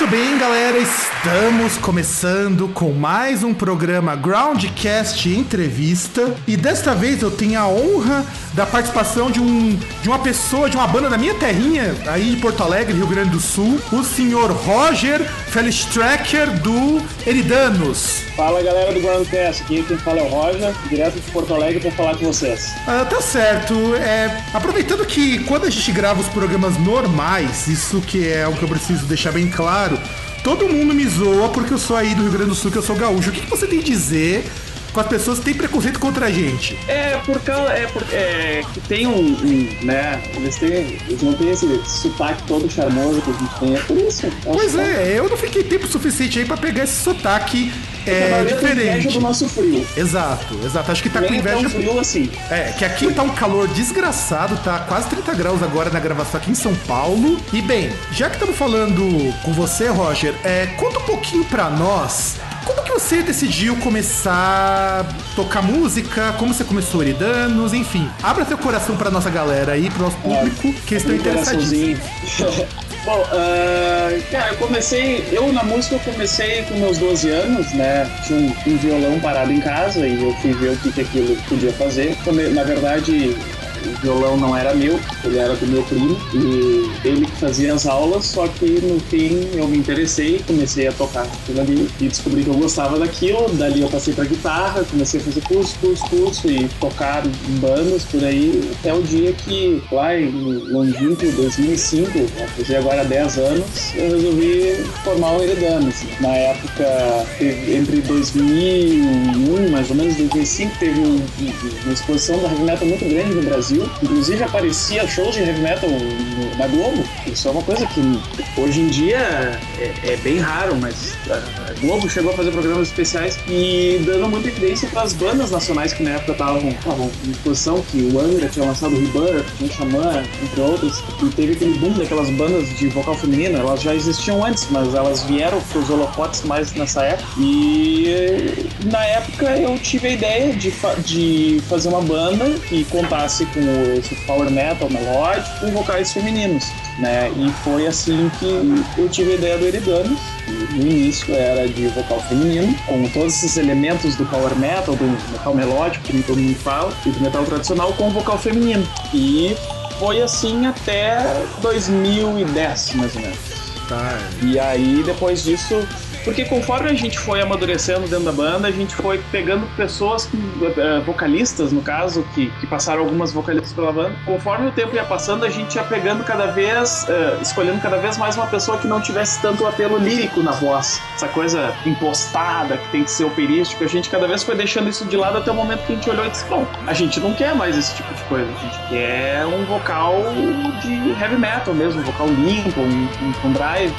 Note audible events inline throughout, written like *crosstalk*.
Muito bem, galera, estamos começando com mais um programa Groundcast Entrevista e desta vez eu tenho a honra da participação de, um, de uma pessoa, de uma banda da minha terrinha, aí de Porto Alegre, Rio Grande do Sul, o senhor Roger Felstracker do Eridanos. Fala galera do Groundcast, aqui quem fala é o Roger, direto de Porto Alegre para falar com vocês. Ah, tá certo. É, aproveitando que quando a gente grava os programas normais, isso que é o que eu preciso deixar bem claro, todo mundo me zoa porque eu sou aí do Rio Grande do Sul, que eu sou gaúcho. O que, que você tem a dizer com as pessoas que têm preconceito contra a gente? É por causa. É, por, é que tem um, um, né? Eles, têm, eles não têm esse sotaque todo charmoso que a gente tem, é por isso. Pois é, eu não fiquei tempo suficiente aí pra pegar esse sotaque é, diferente. do nosso frio. Exato, exato. Acho que tá Nem com é inveja. tão frio assim. É, que aqui tá um calor desgraçado, tá quase 30 graus agora na gravação aqui em São Paulo. E bem, já que estamos falando com você, Roger, é, conta um pouquinho pra nós. Como que você decidiu começar a tocar música? Como você começou Eridanos? Enfim, abra seu coração pra nossa galera aí, pro nosso público, que estão interessadíssimos. *laughs* Bom, ah, cara, eu comecei, eu na música eu comecei com meus 12 anos, né? Tinha um, um violão parado em casa e eu fui ver o que, que aquilo podia fazer. Na verdade, o violão não era meu, ele era do meu primo e ele que fazia as aulas, só que no fim eu me interessei, comecei a tocar aquilo ali e descobri que eu gostava daquilo, dali eu passei pra guitarra, comecei a fazer curso, curso, curso e tocar em bandas por aí, até o dia que lá em longínquo 2005, vai fazer agora 10 anos, eu resolvi formar o Heredanos. Na época, entre 2001, mais ou menos 2005, teve um- uma exposição da heavy metal muito grande no Brasil. Inclusive aparecia shows de heavy metal na Globo. Isso é uma coisa que hoje em dia é, é bem raro, mas a Globo chegou a fazer programas especiais e dando muita evidência para as bandas nacionais que na época estavam em exposição, que o Angra tinha lançado o Rebirth, o Xamã, entre outros, e teve aquele boom daquelas bandas de vocal feminino. Elas já existiam antes, mas elas vieram para os holofotes mais nessa época. E na época eu tive a ideia de, fa- de fazer uma banda que contasse com esse power metal melódico com vocais femininos. Né? E foi assim que eu tive a ideia do Eridanos. que No início era de vocal feminino, com todos esses elementos do power metal, do metal melódico, que todo mundo fala, e do metal tradicional com vocal feminino. E foi assim até 2010, mais ou menos. Tá. E aí, depois disso, porque conforme a gente foi amadurecendo dentro da banda, a gente foi pegando pessoas, eh, vocalistas no caso, que, que passaram algumas vocalistas pela banda. Conforme o tempo ia passando, a gente ia pegando cada vez, eh, escolhendo cada vez mais uma pessoa que não tivesse tanto apelo lírico na voz. Essa coisa impostada, que tem que ser operístico. A gente cada vez foi deixando isso de lado até o momento que a gente olhou e disse: bom, a gente não quer mais esse tipo de coisa. A gente quer um vocal de heavy metal mesmo, um vocal limpo, um, um, com drive.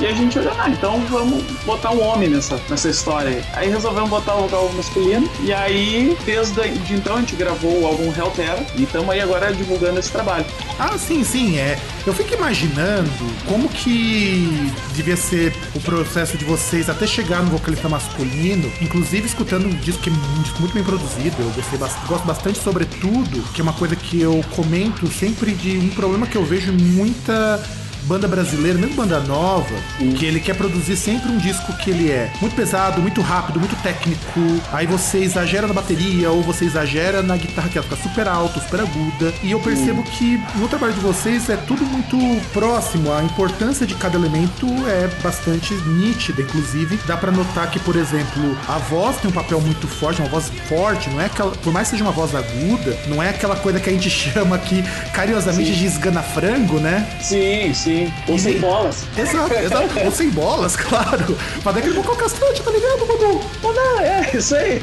E a gente olhou, ah, então vamos botar um homem nessa, nessa história aí. Aí resolvemos botar o vocal masculino. E aí, desde de então, a gente gravou o álbum Hellterra. E estamos aí agora divulgando esse trabalho. Ah, sim, sim, é. Eu fico imaginando como que devia ser o processo de vocês até chegar no vocalista masculino, inclusive escutando um disco que é um disco muito bem produzido, eu gostei gosto bastante, sobretudo, que é uma coisa que eu comento sempre de um problema que eu vejo muita banda brasileira, mesmo banda nova, que ele quer produzir sempre um disco que ele é muito pesado, muito rápido, muito técnico. Aí você exagera na bateria ou você exagera na guitarra que ela fica super alta, super aguda. E eu percebo que no trabalho de vocês é tudo muito próximo. A importância de cada elemento é bastante nítida, inclusive dá pra notar que, por exemplo, a voz tem um papel muito forte, uma voz forte, não é aquela, por mais que seja uma voz aguda, não é aquela coisa que a gente *laughs* chama aqui carinhosamente de esgana-frango, né? Sim, sim. Ou E sem nem- bolas. Exato, exato. Ou sem bolas, *laughs* claro. Pra dar aquele vocal castrante, tá ligado, Manu? Ou não, é isso aí.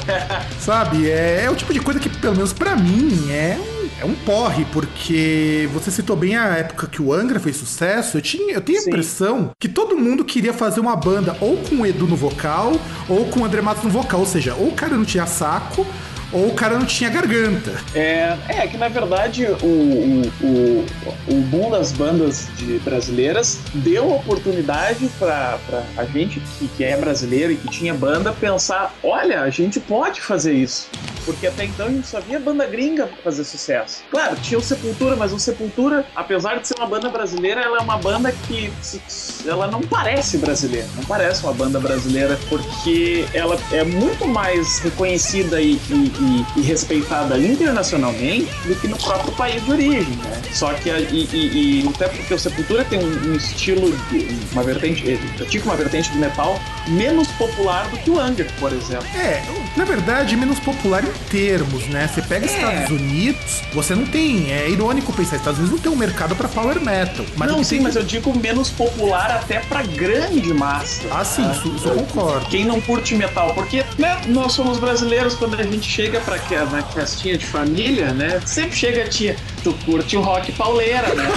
Sabe? É, é o tipo de coisa que, pelo menos pra mim, é um é um porre, porque você citou bem a época que o Angra fez sucesso. Eu, tinha, eu tenho a Sim. impressão que todo mundo queria fazer uma banda ou com o Edu no vocal, ou com o André Matos no vocal. Ou seja, ou o cara não tinha saco, ou o cara não tinha garganta. É, é que na verdade o, o, o, o boom das bandas de brasileiras deu oportunidade pra a gente que, que é brasileiro e que tinha banda pensar: olha, a gente pode fazer isso. Porque até então a gente só via banda gringa fazer sucesso. Claro, tinha o Sepultura, mas o Sepultura, apesar de ser uma banda brasileira, ela é uma banda que ela não parece brasileira. Não parece uma banda brasileira, porque ela é muito mais reconhecida e, e- e- e respeitada internacionalmente do que no próprio país de origem, né? Só que, a- e, e- e até porque o Sepultura tem um, um estilo, de, uma vertente, pratica uma vertente de metal menos popular do que o Anger, por exemplo. É, na verdade, menos popular em termos, né? Você pega Estados Unidos, você não tem. É irônico pensar, Estados Unidos não tem um mercado pra power metal. Mas não, sim, tem- mas eu digo menos popular até pra grande massa. Ah, sim, isso, isso eu concordo. Quem não curte metal, porque né, nós somos brasileiros, quando a gente chega pra que- na festinha de família, né? Sempre chega a tia, tu curte o rock pauleira, né?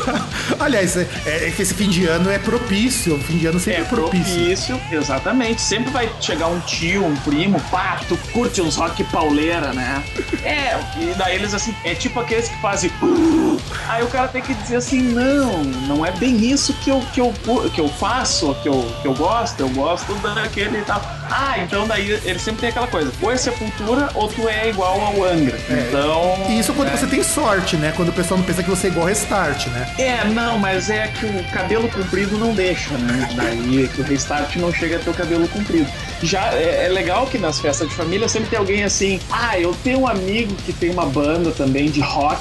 *laughs* Aliás, é, é que esse fim de ano é propício. O fim de ano sempre é, É propício. propício, exatamente. Sempre vai chegar um tio, um primo, pá, tu curte uns rock pauleira, né? É, e daí eles assim, é tipo aqueles que fazem. Aí o cara tem que dizer assim, não, não é bem isso que eu, que eu, que eu faço, que eu, que eu gosto, eu gosto daquele e tal. Ah, então daí ele sempre tem aquela coisa, ou é sepultura ou tu é igual ao Angra. Então. E isso quando é. você tem sorte, né? Quando o pessoal não pensa que você é igual restart, né? É, não, mas é que o cabelo comprido não deixa, né? Daí que o restart não chega a ter o cabelo comprido. Já é, é legal que nas festas de família sempre tem alguém assim, ah, eu tenho um amigo que tem uma banda também de rock.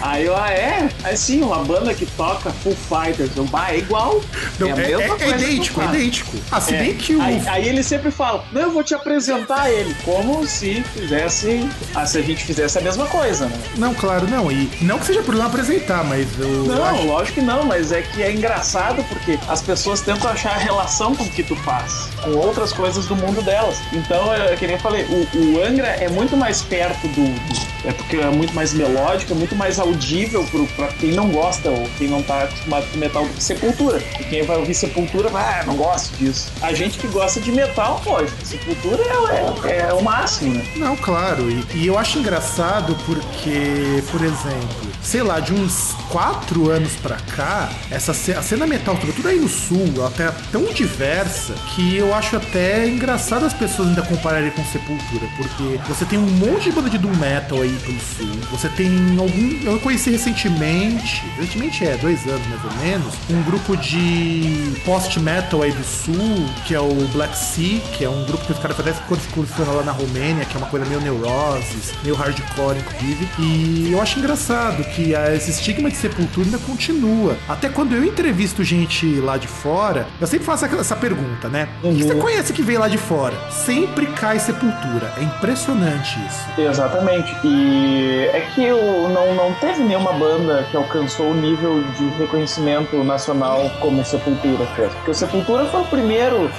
Aí eu, ah, é? Aí sim, uma banda que toca Full Fighters. Eu, ah, é igual. Não, é, é, é- é idêntico, é idêntico. Ah, se É. bem que o. Aí, aí ele sempre fala, não, eu vou te apresentar ele, como se fizesse, ah, se a gente fizesse a mesma coisa, né? Não, claro, não. E não que seja problema apresentar, mas eu. Não, acho- lógico que não, mas é que é engraçado porque as pessoas tentam achar a relação com o que tu faz, com outras coisas do mundo delas. Então, é que nem eu falei, o, o Angra é muito mais perto do, do- É porque é muito mais melódico, é muito mais audível pro, pra quem não gosta ou quem não tá acostumado com metal do que Sepultura. E quem vai ouvir Sepultura vai, ah, não gosto disso. A gente que gosta de metal, pô, Sepultura é, é, é o máximo, né? Não, claro. E, e eu acho engraçado porque, por exemplo, Thank you. Sei lá, de uns quatro anos pra cá, essa a cena metal, sobretudo aí no sul, ela tá tão diversa que eu acho até engraçado as pessoas ainda compararem com Sepultura, porque você tem um monte de banda de doom metal aí pelo sul. Você tem algum, eu conheci recentemente, recentemente é dois anos mais ou menos, um grupo de post metal aí do sul, que é o Black Sea, que é um grupo que os caras fazem excursiona lá na Romênia, que é uma coisa meio neurosis, meio hardcore, inclusive. E eu acho engraçado que ah, esse estigma de sepultura ainda continua. Até quando eu entrevisto gente lá de fora, eu sempre faço essa pergunta, né? O que você conhece que veio lá de fora? Sempre cai sepultura. É impressionante isso. Exatamente. E é que o, não, não teve nenhuma banda que alcançou o nível de reconhecimento nacional como Sepultura fez. Porque o Sepultura foi o primeiro,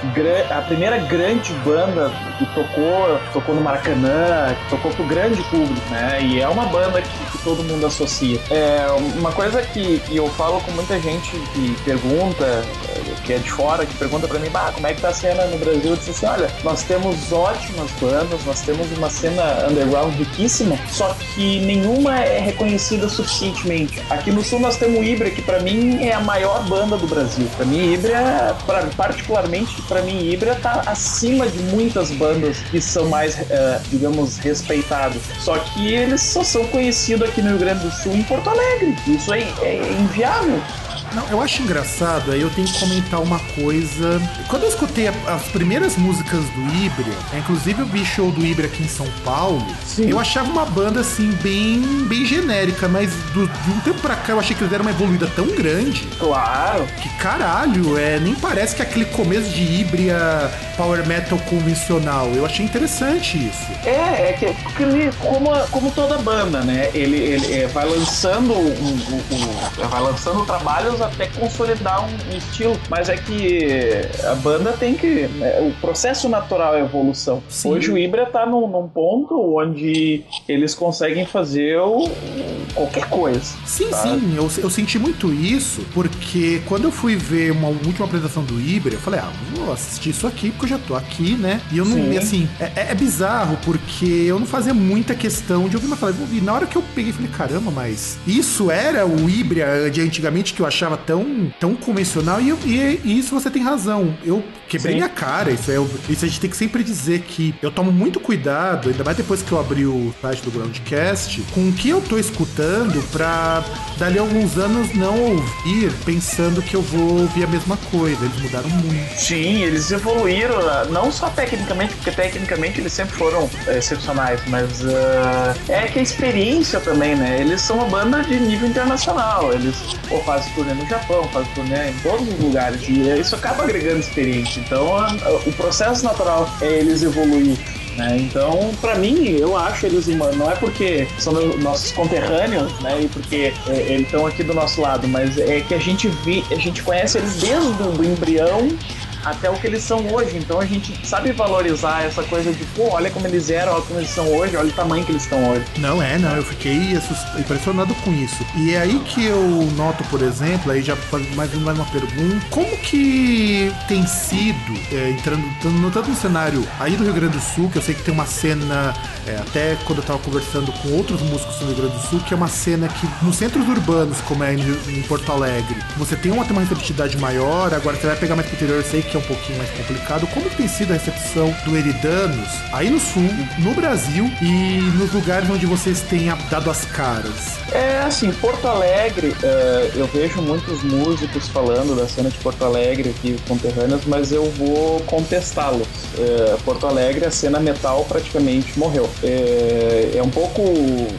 a primeira grande banda que tocou, tocou no Maracanã, que tocou pro grande público, né? E é uma banda que, que todo mundo associa. É uma coisa que, que eu falo com muita gente que pergunta, que é de fora, que pergunta pra mim, bah, como é que tá a cena no Brasil? Eu disse assim, olha, nós temos ótimas bandas, nós temos uma cena underground riquíssima, só que nenhuma é reconhecida suficientemente. Aqui no sul nós temos o Ibra, que pra mim é a maior banda do Brasil. Pra mim, Ibra, pra, particularmente pra mim, Ibra tá acima de muitas bandas que são mais, eh, digamos, respeitadas. Só que eles só são conhecidos aqui no Rio Grande do Sul em Porto Alegre. Isso é, é inviável. Não, eu acho engraçado, aí eu tenho que comentar uma coisa. Quando eu escutei a- as primeiras músicas do Ibria, é, inclusive eu vi show do Ibria aqui em São Paulo, Sim. eu achava uma banda assim, bem, bem genérica, mas do- de um tempo pra cá eu achei que eles deram uma evoluída tão grande Claro. que caralho, é, nem parece que é aquele começo de Ibria power metal convencional. Eu achei interessante isso. É, é que ele, como, como toda banda, né? Ele, ele é, vai lançando um, um- um- vai lançando trabalhos até consolidar um, estilo. Mas é que a banda tem que. Né, o processo natural é evolução. Sim. Hoje o Ibra tá num, num, ponto onde eles conseguem fazer o, qualquer coisa. Sim, sim, eu, eu senti muito isso, porque quando eu fui ver uma última apresentação do Ibra, eu falei, ah, vou assistir isso aqui, porque eu já tô aqui, né? E eu não. Sim. Assim, é, é, é bizarro, porque eu não fazia muita questão de ouvir, mas falei, vou ouvir. Na hora que eu peguei, falei, caramba, mas isso era o Ibra de antigamente que eu achava tão, tão convencional, e, eu, e, e isso você tem razão. Eu quebrei Sim. minha cara, isso, é, isso a gente tem que sempre dizer que eu tomo muito cuidado, ainda mais depois que eu abri o site do Groundcast, com o que eu tô escutando pra dali a alguns anos não ouvir pensando que eu vou ouvir a mesma coisa. Eles mudaram muito. Sim, eles evoluíram, não só tecnicamente, porque tecnicamente eles sempre foram é, excepcionais, mas uh, é que a experiência também, né? Eles são uma banda de nível internacional. Eles pô, fazem turnê no Japão, fazem turnê em todos os lugares. E isso acaba agregando experiência. Então, a, a, o processo natural é eles evoluir né? Então, para mim, eu acho eles humanos. Não é porque são nossos conterrâneos, né? E porque é, eles estão aqui do nosso lado, mas é que a gente vi, a gente conhece eles desde o embrião até o que eles são hoje. Então a gente sabe valorizar essa coisa de, pô, olha como eles eram, olha como eles são hoje, olha o tamanho que eles estão hoje. Não, é, não, eu fiquei impressionado com isso. E é aí que eu noto, por exemplo, aí já mais uma pergunta, como que tem sido, é, entrando, no tanto no cenário aí do Rio Grande do Sul, que eu sei que tem uma cena, é, até quando eu tava conversando com outros músicos do Rio Grande do Sul, que é uma cena que nos centros urbanos, como é em, em Porto Alegre, você tem uma, tem uma receptividade maior, agora você vai pegar mais pro interior, eu sei que é um pouquinho mais complicado. Como tem sido a recepção do Eridanos aí no Sul, no Brasil e nos lugares onde vocês têm dado as caras? É assim, Porto Alegre, uh, eu vejo muitos músicos falando da cena de Porto Alegre aqui, conterrâneas, mas eu vou contestá-los. Uh, Porto Alegre, a cena metal praticamente morreu. Uh, é um pouco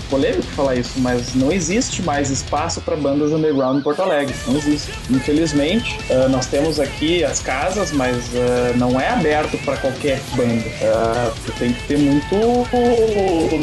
polêmico falar isso, mas não existe mais espaço para bandas underground em Porto Alegre. Não existe. Infelizmente, nós temos aqui as casas mas uh, não é aberto para qualquer banda. Uh, você tem que ter muito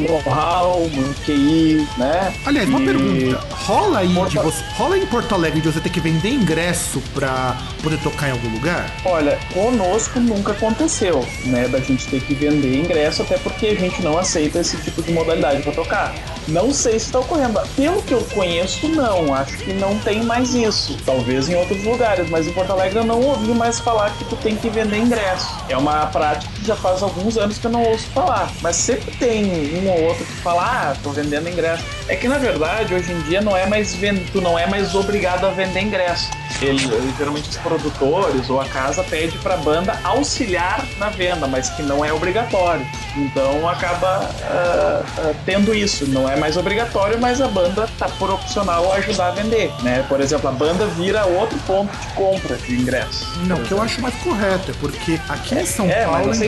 know-how, muito QI, né? Aliás, e... uma pergunta. Rola aí Porto... de você, rola em Porto Alegre de você ter que vender ingresso para poder tocar em algum lugar? Olha, conosco nunca aconteceu, né? Da gente ter que vender ingresso, até porque a gente não aceita esse tipo de modalidade para tocar. Não sei se está ocorrendo. Pelo que eu conheço, não. Acho que não tem mais isso. Talvez em outros lugares, mas em Porto Alegre eu não ouvi mais falar que tu tem que vender ingresso. É uma prática que já faz alguns anos que eu não ouço falar. Mas sempre tem um ou outro que fala, ah, tô vendendo ingresso. É que na verdade, hoje em dia não é mais vend... tu não é mais obrigado a vender ingresso. Ele, geralmente os produtores ou a casa pede para a banda auxiliar na venda, mas que não é obrigatório. Então acaba uh, uh, tendo isso. Não é mais obrigatório, mas a banda tá por opcional ajudar a vender, né? Por exemplo, a banda vira outro ponto de compra de ingressos. Não, o que eu acho mais correto é porque aqui em São é, Paulo ainda,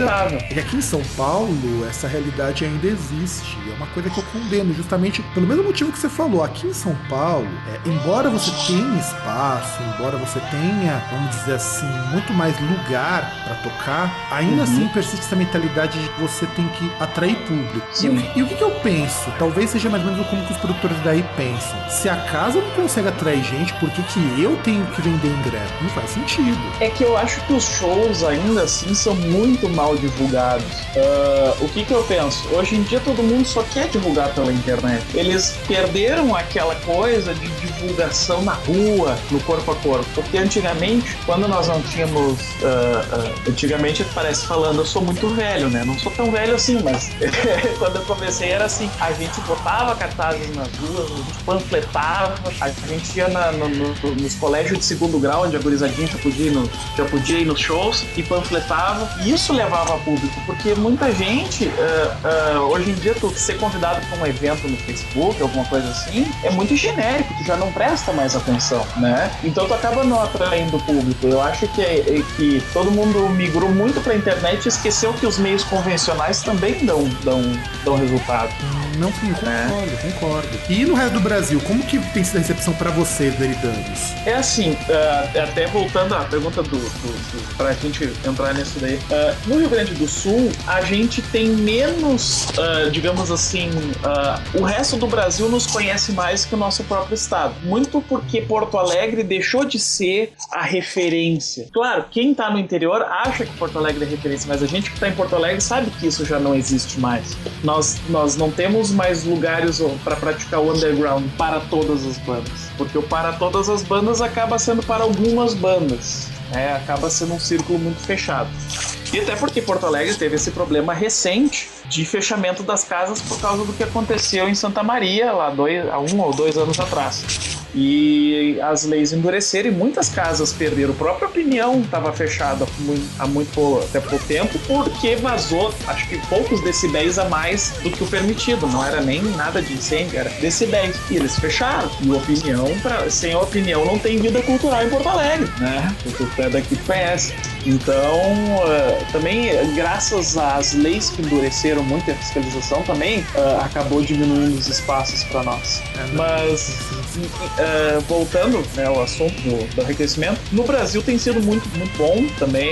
é aqui em São Paulo essa realidade ainda existe. É uma coisa que eu condeno, justamente pelo mesmo motivo que você falou. Aqui em São Paulo, é, embora você tenha espaço, embora você tenha, vamos dizer assim, muito mais lugar para tocar, ainda uhum. assim persiste essa mentalidade de que você tem que atrair público. E, e, o que, que eu penso? Talvez seja mais ou menos como que os produtores daí pensam. Se a casa não consegue atrair gente, por que, que eu tenho que vender ingresso? Não faz sentido. É que eu acho que os shows ainda assim são muito mal divulgados. Uh, o que, que eu penso? Hoje em dia todo mundo só quer divulgar pela internet. Eles perderam aquela coisa de divulgação na rua, no corpo a corpo. Porque antigamente, quando nós não tínhamos. Uh, uh, antigamente parece falando, eu sou muito velho, né? Não sou tão velho assim, mas *laughs* quando eu comecei era assim: a gente botava cartazes nas ruas, a gente panfletava, a gente ia na, no, no, nos colégios de segundo grau, onde a gurizadinha já podia no, já podia ir nos shows e panfletava. E isso levava a público, porque muita gente, uh, uh, hoje em dia, tu ser convidado para um evento no Facebook, alguma coisa assim, é muito genérico, tu já não presta mais atenção, né? Então tu acaba não atraindo o público. Eu acho que, é, que todo mundo migrou muito pra internet e esqueceu que os meios convencionais também dão, dão, dão resultado. Não, sim, concordo, é. concordo. E no resto do Brasil, como que tem sido a recepção para vocês, Deridanos? É assim, uh, até voltando à pergunta do, do, do pra gente entrar nisso daí. Uh, no Rio Grande do Sul, a gente tem menos, uh, digamos assim, o resto do Brasil nos conhece mais que o nosso próprio estado. Muito porque Porto Alegre deixou de ser a referência. Claro, quem tá no interior acha que Porto Alegre é referência, mas a gente que tá em Porto Alegre sabe que isso já não existe mais. Nós, nós não temos mais lugares para praticar o underground para todas as bandas. Porque o para todas as bandas acaba sendo para algumas bandas. É, acaba sendo um círculo muito fechado. E até porque Porto Alegre teve esse problema recente de fechamento das casas por causa do que aconteceu em Santa Maria, lá dois, há um ou dois anos atrás. E as leis endureceram e muitas casas perderam. A própria opinião estava fechada há muito até pouco tempo porque vazou, acho que poucos decibéis a mais do que o permitido. Não era nem nada de incêndio, era decibéis. E eles fecharam. E opinião, pra, sem opinião não tem vida cultural em Porto Alegre, né? Tu é daqui conhece. Então, uh, também, graças às leis que endureceram muito a fiscalização, também uh, acabou diminuindo os espaços para nós. É, Mas, uh, voltando né, ao assunto do, do reconhecimento, no Brasil tem sido muito, muito bom também,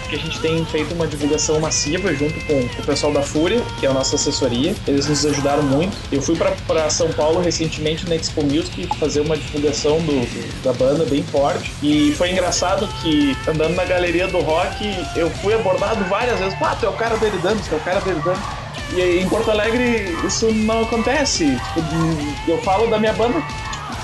porque a gente tem feito uma divulgação massiva junto com o pessoal da Fúria, que é a nossa assessoria. Eles nos ajudaram muito. Eu fui para São Paulo recentemente na Expo Music fazer uma divulgação do, do, da banda bem forte. E foi engraçado que andando na galeria do rock, eu fui abordado várias vezes. Ah, é o cara do Eridano, tu é o cara do Eridano. E em Porto Alegre isso não acontece. Tipo, eu falo da minha banda,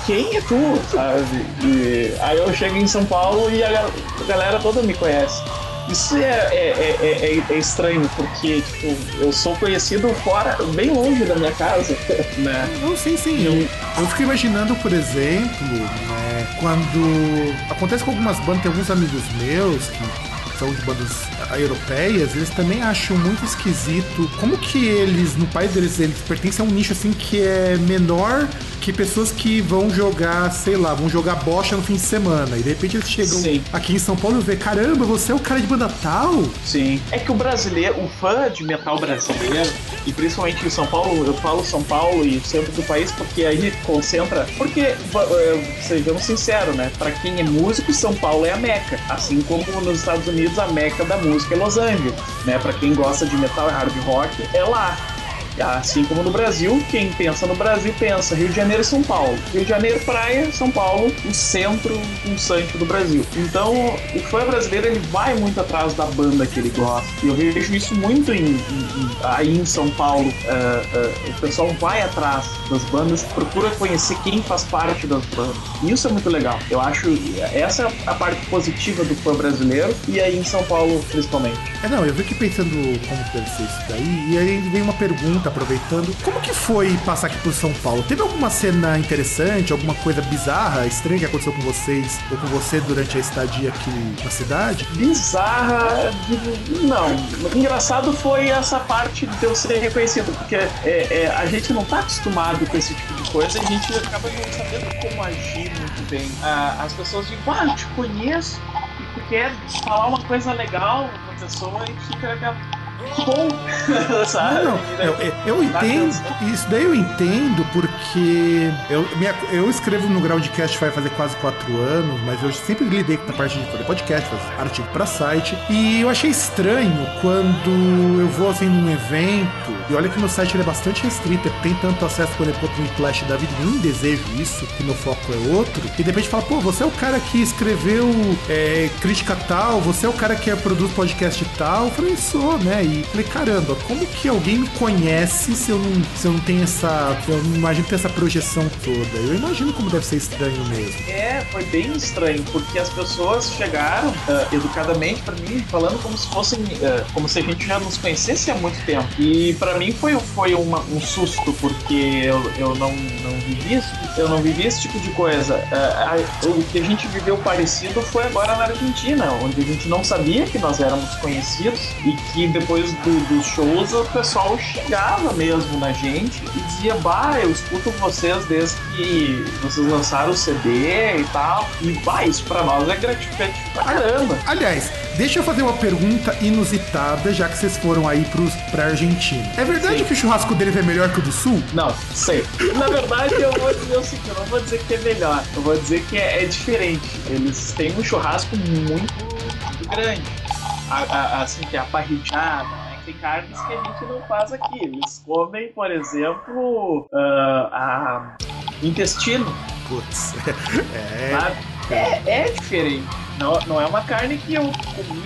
quem é tu? Sabe? E aí eu chego em São Paulo e a galera toda me conhece. Isso é, é, é, é, estranho, porque tipo, eu sou conhecido fora, bem longe da minha casa, *laughs* né? Não, sim, sim. Eu, eu fico imaginando, por exemplo, né, quando acontece com algumas bandas, tem alguns amigos meus que são de bandas europeias, eles também acham muito esquisito como que eles, no país deles, eles pertencem a um nicho assim que é menor que pessoas que vão jogar, sei lá, vão jogar bocha no fim de semana. E de repente eles chegam Sim. aqui em São Paulo e vê, caramba, você é o cara de banda tal? Sim. É que o brasileiro, o fã de metal brasileiro, e principalmente em São Paulo, eu falo São Paulo e centro do país porque aí concentra. Porque, eh, sejamos sinceros, né? Pra quem é músico, São Paulo é a meca. Assim como nos Estados Unidos, a meca da música é Los Angeles. Né? Pra quem gosta de metal e hard rock, é lá. Assim como no Brasil, quem pensa no Brasil pensa Rio de Janeiro e São Paulo. Rio de Janeiro, praia, São Paulo, o centro pulsante do Brasil. Então, o fã brasileiro ele vai muito atrás da banda que ele gosta. E eu vejo isso muito em, em, aí em São Paulo. Uh, uh, o pessoal vai atrás das bandas, procura conhecer quem faz parte das bandas. E isso é muito legal. Eu acho essa é a parte positiva do fã brasileiro e aí em São Paulo principalmente. É, não, eu vi aqui pensando como deve ser isso daí, e aí vem uma pergunta aproveitando. Como que foi passar aqui por São Paulo? Teve alguma cena interessante, alguma coisa bizarra, estranha que aconteceu com vocês ou com você durante a estadia aqui na cidade? Bizarra, não. Engraçado foi essa parte de eu ser reconhecido, porque é, é, a gente não tá acostumado com esse tipo de coisa a gente acaba não sabendo como agir muito bem. As pessoas dizem, ah, eu te conheço e tu quer falar uma coisa legal com a pessoa e fica aquela bom, *laughs* sabe? Não, não. Eu, eu entendo, isso daí eu entendo porque eu, minha, eu escrevo no Groundcast vai fazer quase quatro anos, mas eu sempre lidei com a parte de fazer podcast, fazer artigo para site, e eu achei estranho quando eu vou assim num evento, e olha que meu site é bastante restrito, tem tanto acesso, por exemplo, ao Flash da vida, nem desejo isso, que meu foco é outro, e de repente fala, pô, você é o cara que escreveu é, crítica tal, você é o cara que produz podcast tal, eu falei, sou, né? E falei, caramba, como que alguém me conhece se eu não, se eu não tenho essa. Eu não imagino ter essa projeção toda. Eu imagino como deve ser estranho mesmo. É, foi bem estranho, porque as pessoas chegaram uh, educadamente para mim, falando como se fossem. Uh, como se a gente já nos conhecesse há muito tempo. E para mim foi, foi uma, um susto, porque eu, eu não, não vivi isso, eu não vivi esse tipo de coisa. Uh, o que a gente viveu parecido foi agora na Argentina, onde a gente não sabia que nós éramos conhecidos e que depois depois do, dos shows o pessoal chegava mesmo na gente e dizia, bah, eu escuto vocês desde que vocês lançaram o CD e tal. E bah, isso pra nós é gratificante pra caramba. Aliás, deixa eu fazer uma pergunta inusitada, já que vocês foram aí pros, pra Argentina. É verdade Sim. que o churrasco deles é melhor que o do Sul? Não, sei. Na verdade, eu vou dizer o seguinte, eu não vou dizer que é melhor, eu vou dizer que é, é diferente. Eles têm um churrasco muito, muito grande. A- a- assim, que é a parrilhada, né? Tem carnes que a gente não faz aqui. Eles comem, por exemplo, ah, a intestino, Putz. *laughs* É. É, é diferente. Não, não é uma carne que eu comi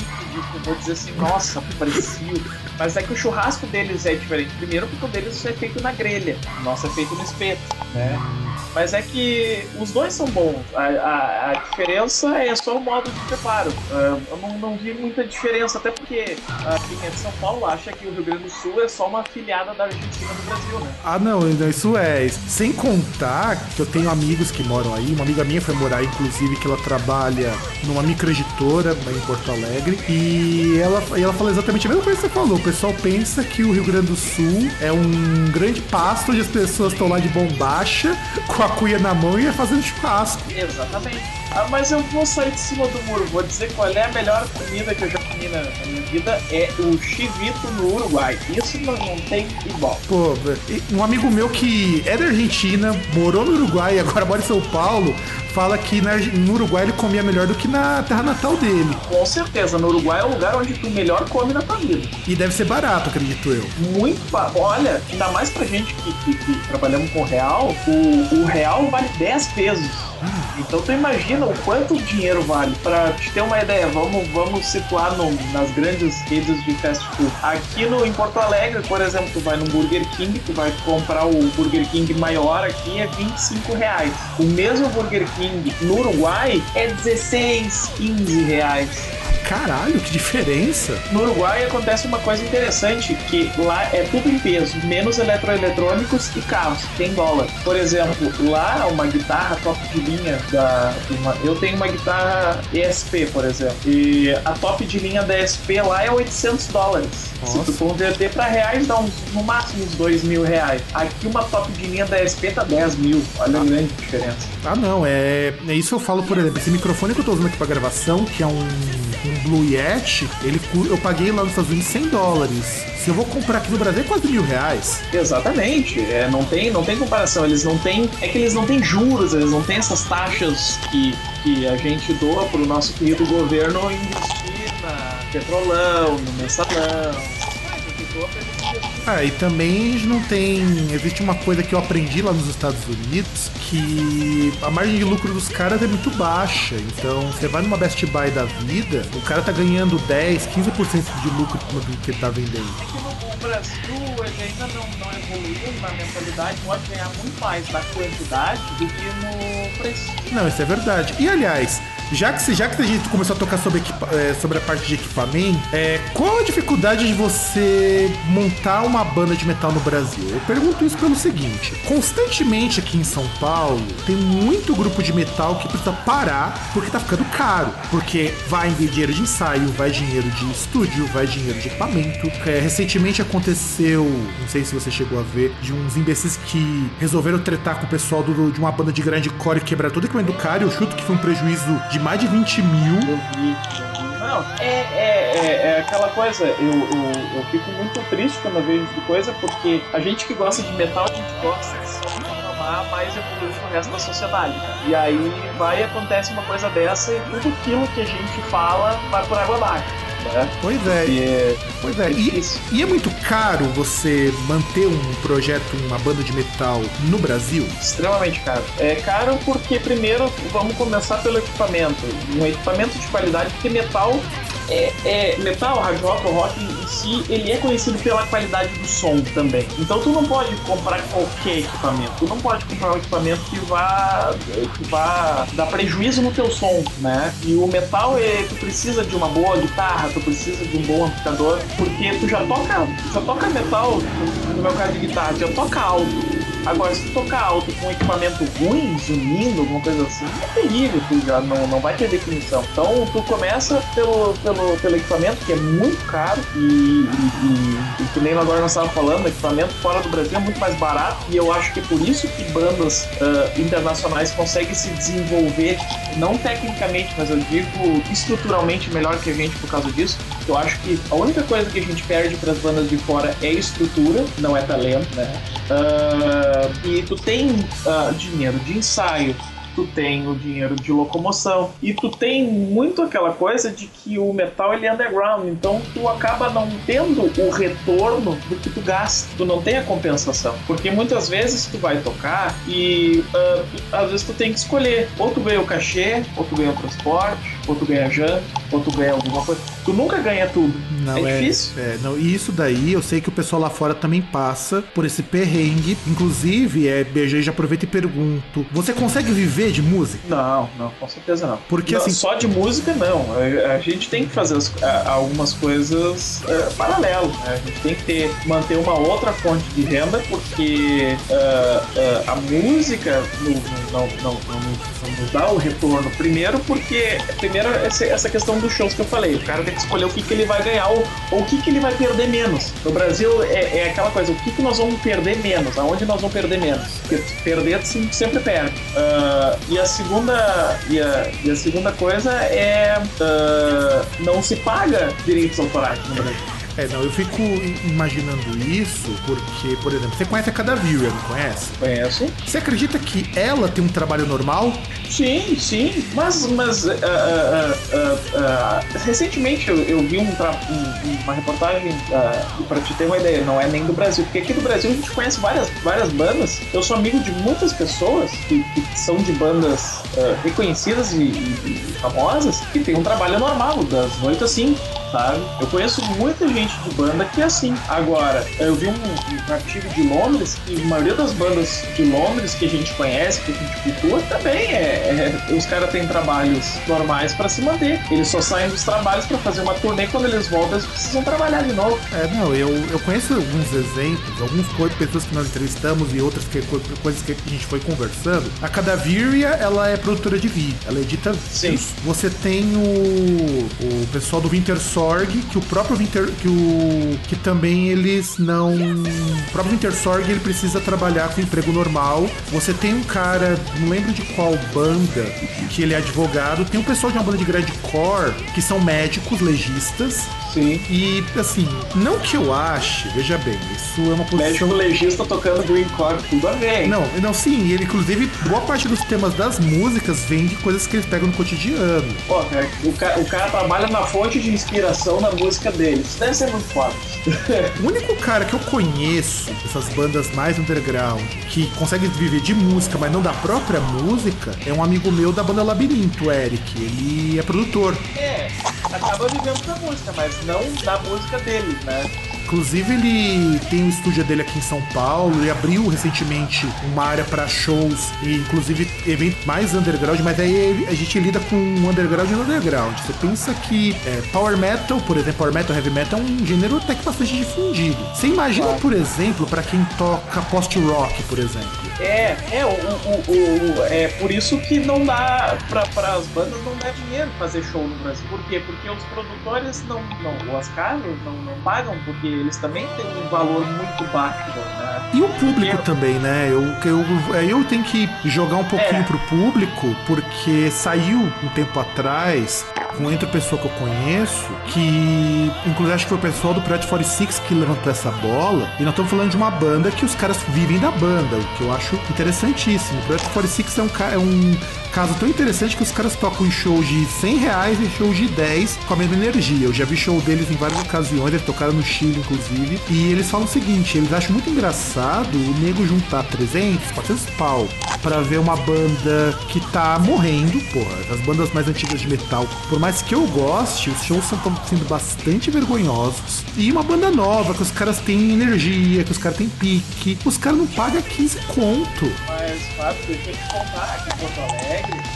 que eu vou dizer assim, nossa, parecia. Mas é que o churrasco deles é diferente. Primeiro porque o deles é feito na grelha, o nosso é feito no espeto, né? Mas é que os dois são bons. A, a- a diferença é só o modo de preparo. Ah, eu não, não vi muita diferença, até porque a quem é de São Paulo acha que o Rio Grande do Sul é só uma afiliada da Argentina do Brasil, né? Ah, não, isso é. Sem contar que eu tenho amigos que moram aí. Uma amiga minha foi morar, inclusive, que ela trabalha numa microeditora em Porto Alegre. E ela, e ela falou exatamente a mesma coisa que você falou. O pessoal pensa que o Rio Grande do Sul é um grande pasto onde as pessoas estão lá de bombacha, *laughs* com a cuia na mão e fazendo churrasco. Exatamente. Ah, mas eu vou sair de cima do muro. Vou dizer qual é a melhor comida que eu já comi na, minha vida. É o chivito no Uruguai. Isso não, não tem igual. Pô, um amigo meu que é da Argentina, morou no Uruguai e agora mora em São Paulo, fala que na, no Uruguai ele comia melhor do que na terra natal dele. Com certeza, no Uruguai é o lugar onde tu melhor come na tua vida. E deve ser barato, acredito eu. Muito. ba- Olha, ainda mais pra gente que, que- que trabalhamos com real, o, o real vale 10 pesos. Então tu imagina o quanto dinheiro vale. Pra te ter uma ideia, vamos, vamos situar no- nas grandes redes de fast food. Aqui no, em Porto Alegre, por exemplo, tu vai no Burger King, tu vai comprar o Burger King maior aqui é 25 reais. O mesmo Burger King no Uruguai é 16, 15 reais. Caralho, que diferença! No Uruguai acontece uma coisa interessante, que lá é tudo em peso, menos eletroeletrônicos e carros, tem dólar. Por exemplo, lá uma guitarra top de linha da. uma- eu tenho uma guitarra ESP, por exemplo, e a top de linha da ESP lá é 800 dólares. Se Nossa. tu converter pra reais, dá uns, no máximo uns 2 mil reais. Aqui uma top de linha da ESP tá 10 mil. Olha a grande diferença. Ah, não, é, é isso eu falo, por exemplo, esse microfone que eu tô usando aqui pra gravação, que é um Blue Yeti, ele, eu paguei lá nos Estados Unidos 100 dólares. Se eu vou comprar aqui no Brasil é quase mil reais. Exatamente, é, não, tem, não tem comparação. Eles não têm. É que eles não têm juros, eles não têm essas taxas que, que a gente doa pro nosso querido governo investir na petrolão, no mensalão. Ah, e também não tem. Existe uma coisa que eu aprendi lá nos Estados Unidos que a margem de lucro dos caras é muito baixa. Então, você vai numa Best Buy da vida, o cara tá ganhando 10, 15% de lucro do que ele tá vendendo. É que no Brasil ele ainda não, não evoluiu na mentalidade, pode ganhar muito mais na quantidade do que no preço. Não, isso é verdade. E aliás, já que, já que a gente começou a tocar sobre, é, sobre a parte de equipamento, é, qual a dificuldade de você montar uma banda de metal no Brasil? Eu pergunto isso pelo seguinte: constantemente aqui em São Paulo tem muito grupo de metal que precisa parar porque tá ficando caro. Porque vai dinheiro de ensaio, vai dinheiro de estúdio, vai dinheiro de equipamento. É, recentemente aconteceu, não sei se você chegou a ver, de uns imbecis que resolveram tretar com o pessoal do- de uma banda de grande core e quebrar todo o equipamento do cara. Eu chuto que foi um prejuízo de mais de 20 mil. Não, é, é, é, é aquela coisa, eu, eu, eu fico muito triste quando eu vejo de coisa, porque a gente que gosta de metal, a gente gosta de reclamar mais evoluir que o resto da sociedade. E aí vai e acontece uma coisa dessa e tudo aquilo que a gente fala vai por água abaixo. Né? Pois é, E pois é. é E, e é muito caro você manter um projeto, uma banda de metal no Brasil? extremamente caro. É caro porque, primeiro, vamos começar pelo equipamento. Um equipamento de qualidade, porque metal é, é- metal, hard rock, o rock em si, ele é conhecido pela qualidade do som também. Então tu não pode comprar qualquer equipamento. Tu não pode comprar um equipamento que vá, que vá dar prejuízo no teu som, né? E o metal, é, tu precisa de uma boa guitarra, tu precisa de um bom amplificador, porque tu já toca, já toca metal, no meu caso de guitarra, já toca alto. Agora, se tocar alto com um equipamento ruim, zunindo, alguma coisa assim, é terrível, tu já não, não vai ter definição. Então, tu começa pelo, pelo, pelo equipamento, que é muito caro, e, e, e, e que nem agora nós estávamos falando, equipamento fora do Brasil é muito mais barato, e eu acho que é por isso que bandas uh, internacionais conseguem se desenvolver, não tecnicamente, mas eu digo estruturalmente melhor que a gente por causa disso. Eu acho que a única coisa que a gente perde para as bandas de fora é estrutura, não é talento, né? Uh, e tu tem uh, dinheiro de ensaio, tu tem o dinheiro de locomoção e tu tem muito aquela coisa de que o metal ele é underground, então tu acaba não tendo o retorno do que tu gasta, tu não tem a compensação, porque muitas vezes tu vai tocar e uh, às vezes tu tem que escolher, ou tu ganha o cachê, ou tu ganha o transporte, ou tu ganha janta, ou tu ganha alguma coisa. Tu nunca ganha tudo. Não, é, é difícil. É, não, e isso daí eu sei que o pessoal lá fora também passa por esse perrengue. Inclusive, é, BG já aproveita e pergunto: você consegue viver de música? Não, não, com certeza não. Porque Não, assim. Só de música, não. A, a gente tem que fazer as- a- algumas coisas é, paralelo. né? A gente tem que ter, manter uma outra fonte de renda, porque ah, ah, a música não, não, não, nos- dá o retorno. Primeiro, porque primeiro essa, essa questão dos shows que eu falei. O cara tem escolher o que, que ele vai ganhar ou, ou o que, que ele vai perder menos. No Brasil é, é aquela coisa, o que, que nós vamos perder menos? Aonde nós vamos perder menos? Porque perder sempre perde. Ah, e a segunda e a, e a segunda coisa é ah, não se paga direitos autorais no Brasil. É, não, eu fico imaginando isso porque, por exemplo, você conhece a Cadavilha, não conhece? Conheço? Você acredita que ela tem um trabalho normal? Sim, sim. Mas, mas ah, ah, ah, recentemente eu, eu vi um um- uma reportagem, ah, para te ter uma ideia, não é nem do Brasil, porque aqui do Brasil a gente conhece várias, várias bandas. Eu sou amigo de muitas pessoas que, que são de bandas ah, reconhecidas e, e- e famosas que tem um trabalho normal, das 8 às 5. Sabe? Eu conheço muita gente de banda que é assim. Agora, eu vi um, um artigo de Londres que a maioria das bandas de Londres que a gente conhece, que a gente cultua, também é. é- os caras têm trabalhos normais pra se manter. Eles só saem dos trabalhos pra fazer uma turnê quando eles voltam, eles precisam trabalhar de novo. É, não, eu, eu conheço alguns exemplos, algumas co- pessoas que nós entrevistamos e outras que, co- coisas que a gente foi conversando. A Cadavíria, ela é produtora de vídeo, ela edita Sim. vídeos. Você tem o, o pessoal do Winter Sorg, que o próprio Winter, que o que também eles não, o próprio Winter Sorg ele precisa trabalhar com emprego normal. Você tem um cara, não lembro de qual banda, que ele é advogado. Tem um pessoal de uma banda de grindcore que são médicos, legistas. Sim. E assim, não que eu ache, veja bem, isso é uma posição. Médico legista tocando Greencore, tudo a ver. Não, não, sim, ele inclusive, boa parte dos temas das músicas vem de coisas que eles pegam no cotidiano. Pô, cara, o, ca- o cara trabalha na fonte de inspiração na música dele. Isso deve ser muito foda. O único cara que eu conheço, dessas bandas mais underground, que consegue viver de música, mas não da própria música, é um amigo meu da banda Labirinto, o Eric. Ele é produtor. É, acaba vivendo da música, mas não da música dele, né? Inclusive, ele tem um estúdio dele aqui em São Paulo. Ele abriu recentemente uma área para shows e, inclusive, eventos mais underground. Mas aí a gente lida com underground e underground. Você pensa que é, power metal, por exemplo, power metal, heavy metal é um gênero até que bastante difundido. Você imagina, por exemplo, para quem toca post-rock, por exemplo. É, é, o, o, o- é por isso que não dá, pra, para as bandas não dá dinheiro fazer show no Brasil. Por quê? Porque os produtores não, não as casas não, não pagam, porque eles também têm um valor muito baixo, né? E o público também, né? Eu, eu, aí eu tenho que jogar um pouquinho É. pro público, porque saiu um tempo atrás, com outra pessoa que eu conheço, que inclusive acho que foi o pessoal do Project 46 que levantou essa bola, e nós estamos falando de uma banda que os caras vivem da banda, o que eu acho interessantíssimo. O Project 46 é um, é um caso tão interessante que os caras tocam em shows de 100 reais e shows de 10 com a mesma energia. Eu já vi show deles em várias ocasiões, eles tocaram no Chile, inclusive, e eles falam o seguinte: eles acham muito engraçado o nego juntar 300, 400 pau pra ver uma banda que tá morrendo, porra, as bandas mais antigas de metal. Por mais que eu goste, os shows estão sendo bastante vergonhosos. E uma banda nova, que os caras têm energia, que os caras têm pique, os caras não pagam 15 conto. Mas, Fábio, contar que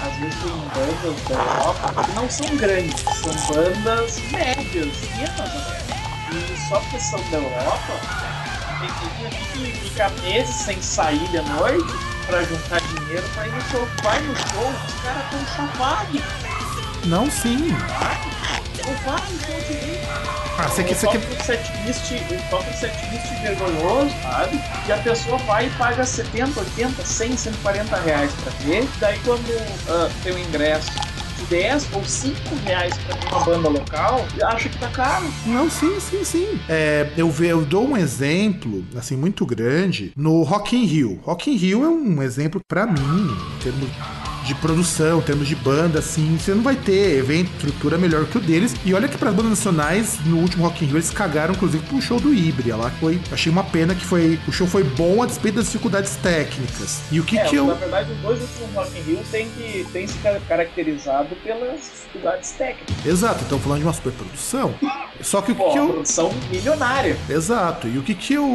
às vezes tem bandas da Europa que não são grandes, são bandas médias, pequenas. E só porque são da Europa, tem que que fica meses sem sair de noite pra juntar dinheiro pra ir no show. Vai no show, os caras tão chapados. Não, sim. Não vai no show direito. Ah, você quer. Você um setlist, um setlist vergonhoso, sabe? E a pessoa vai e paga 70, 80, 100, 140 reais pra ver. Daí quando ah, tem o ingresso de 10 ou 5 reais pra ver uma banda local, acha que tá caro. Não, sim, sim, sim. É, eu, ve- eu dou um exemplo, assim, muito grande no Rock in Rio. Rock in Rio é um exemplo pra mim, em termos de produção, em termos de banda, assim, você não vai ter evento, estrutura melhor que o deles. E olha que para as bandas nacionais, no último Rock in Rio, eles cagaram, inclusive, pro show do Híbrida lá. Foi, achei uma pena que foi, o show foi bom a despeito das dificuldades técnicas. E o que é, que eu... na verdade, os dois últimos Rock in Rio tem, que, tem se ca- caracterizado pelas dificuldades técnicas. Exato, estamos falando de uma superprodução. Só que o Pô, que eu... produção milionária. Exato. E o que, que eu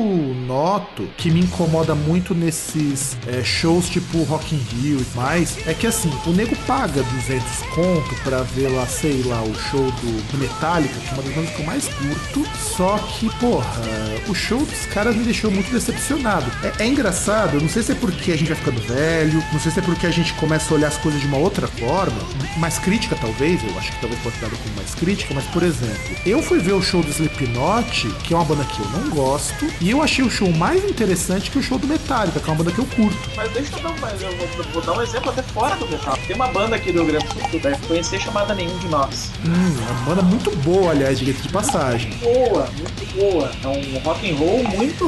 noto que me incomoda muito nesses é, shows tipo Rock in Rio e mais é que assim, o nego paga 200 conto pra ver lá, sei lá, o show do, Metallica, que é uma das bandas que eu mais curto. Só que, porra, o show dos caras me deixou muito decepcionado. É, é engraçado, eu não sei se é porque a gente vai ficando velho, não sei se é porque a gente começa a olhar as coisas de uma outra forma, mais crítica talvez, eu acho que talvez possa dar como mais crítica, mas por exemplo, eu fui ver o show do Slipknot, que é uma banda que eu não gosto, e eu achei o show mais interessante que o show do Metallica, que é uma banda que eu curto. Mas deixa eu dar um, eu vou, vou dar um exemplo até fora do metal. Tem uma banda aqui do Rio Grande do Sul que tu deve conhecer chamada Nenhum de Nós. Hum, é uma banda muito boa, aliás, diga de passagem. Boa, muito boa. É um rock and roll muito,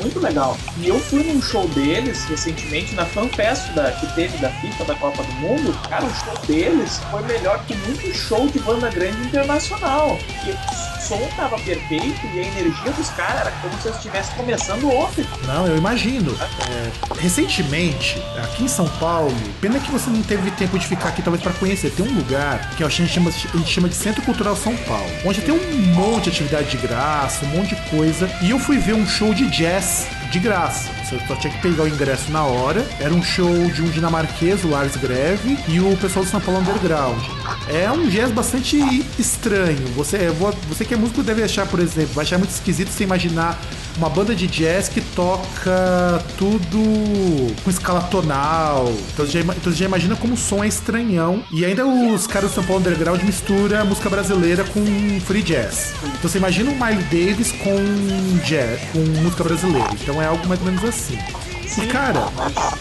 muito legal. E eu fui num show deles recentemente na FanFest da, que teve da FIFA da Copa do Mundo. Cara, o show deles foi melhor que muito show de banda grande internacional. Porque o som tava perfeito e a energia dos caras era como se estivesse começando ontem. Não, eu imagino. É, recentemente, aqui em São Paulo, pena que você não teve tempo de ficar aqui talvez pra conhecer. Tem um lugar que a gente chama, a gente chama de Centro Cultural São Paulo, onde tem um monte de atividade de graça, um monte de coisa. E eu fui ver um show de jazz de graça. Você só tinha que pegar o ingresso na hora. Era um show de um dinamarquês, o Lars Greve, e o pessoal do São Paulo Underground. É um jazz bastante estranho. Você, vou- você que é músico deve achar, por exemplo, vai achar muito esquisito você imaginar uma banda de jazz que toca tudo com escala tonal. Então você já, então já imagina como o som é estranhão. E ainda os caras do São Paulo Underground mistura música brasileira com free jazz. Então você imagina o Miley Davis com jazz, com música brasileira. Então é algo mais ou menos assim. E cara,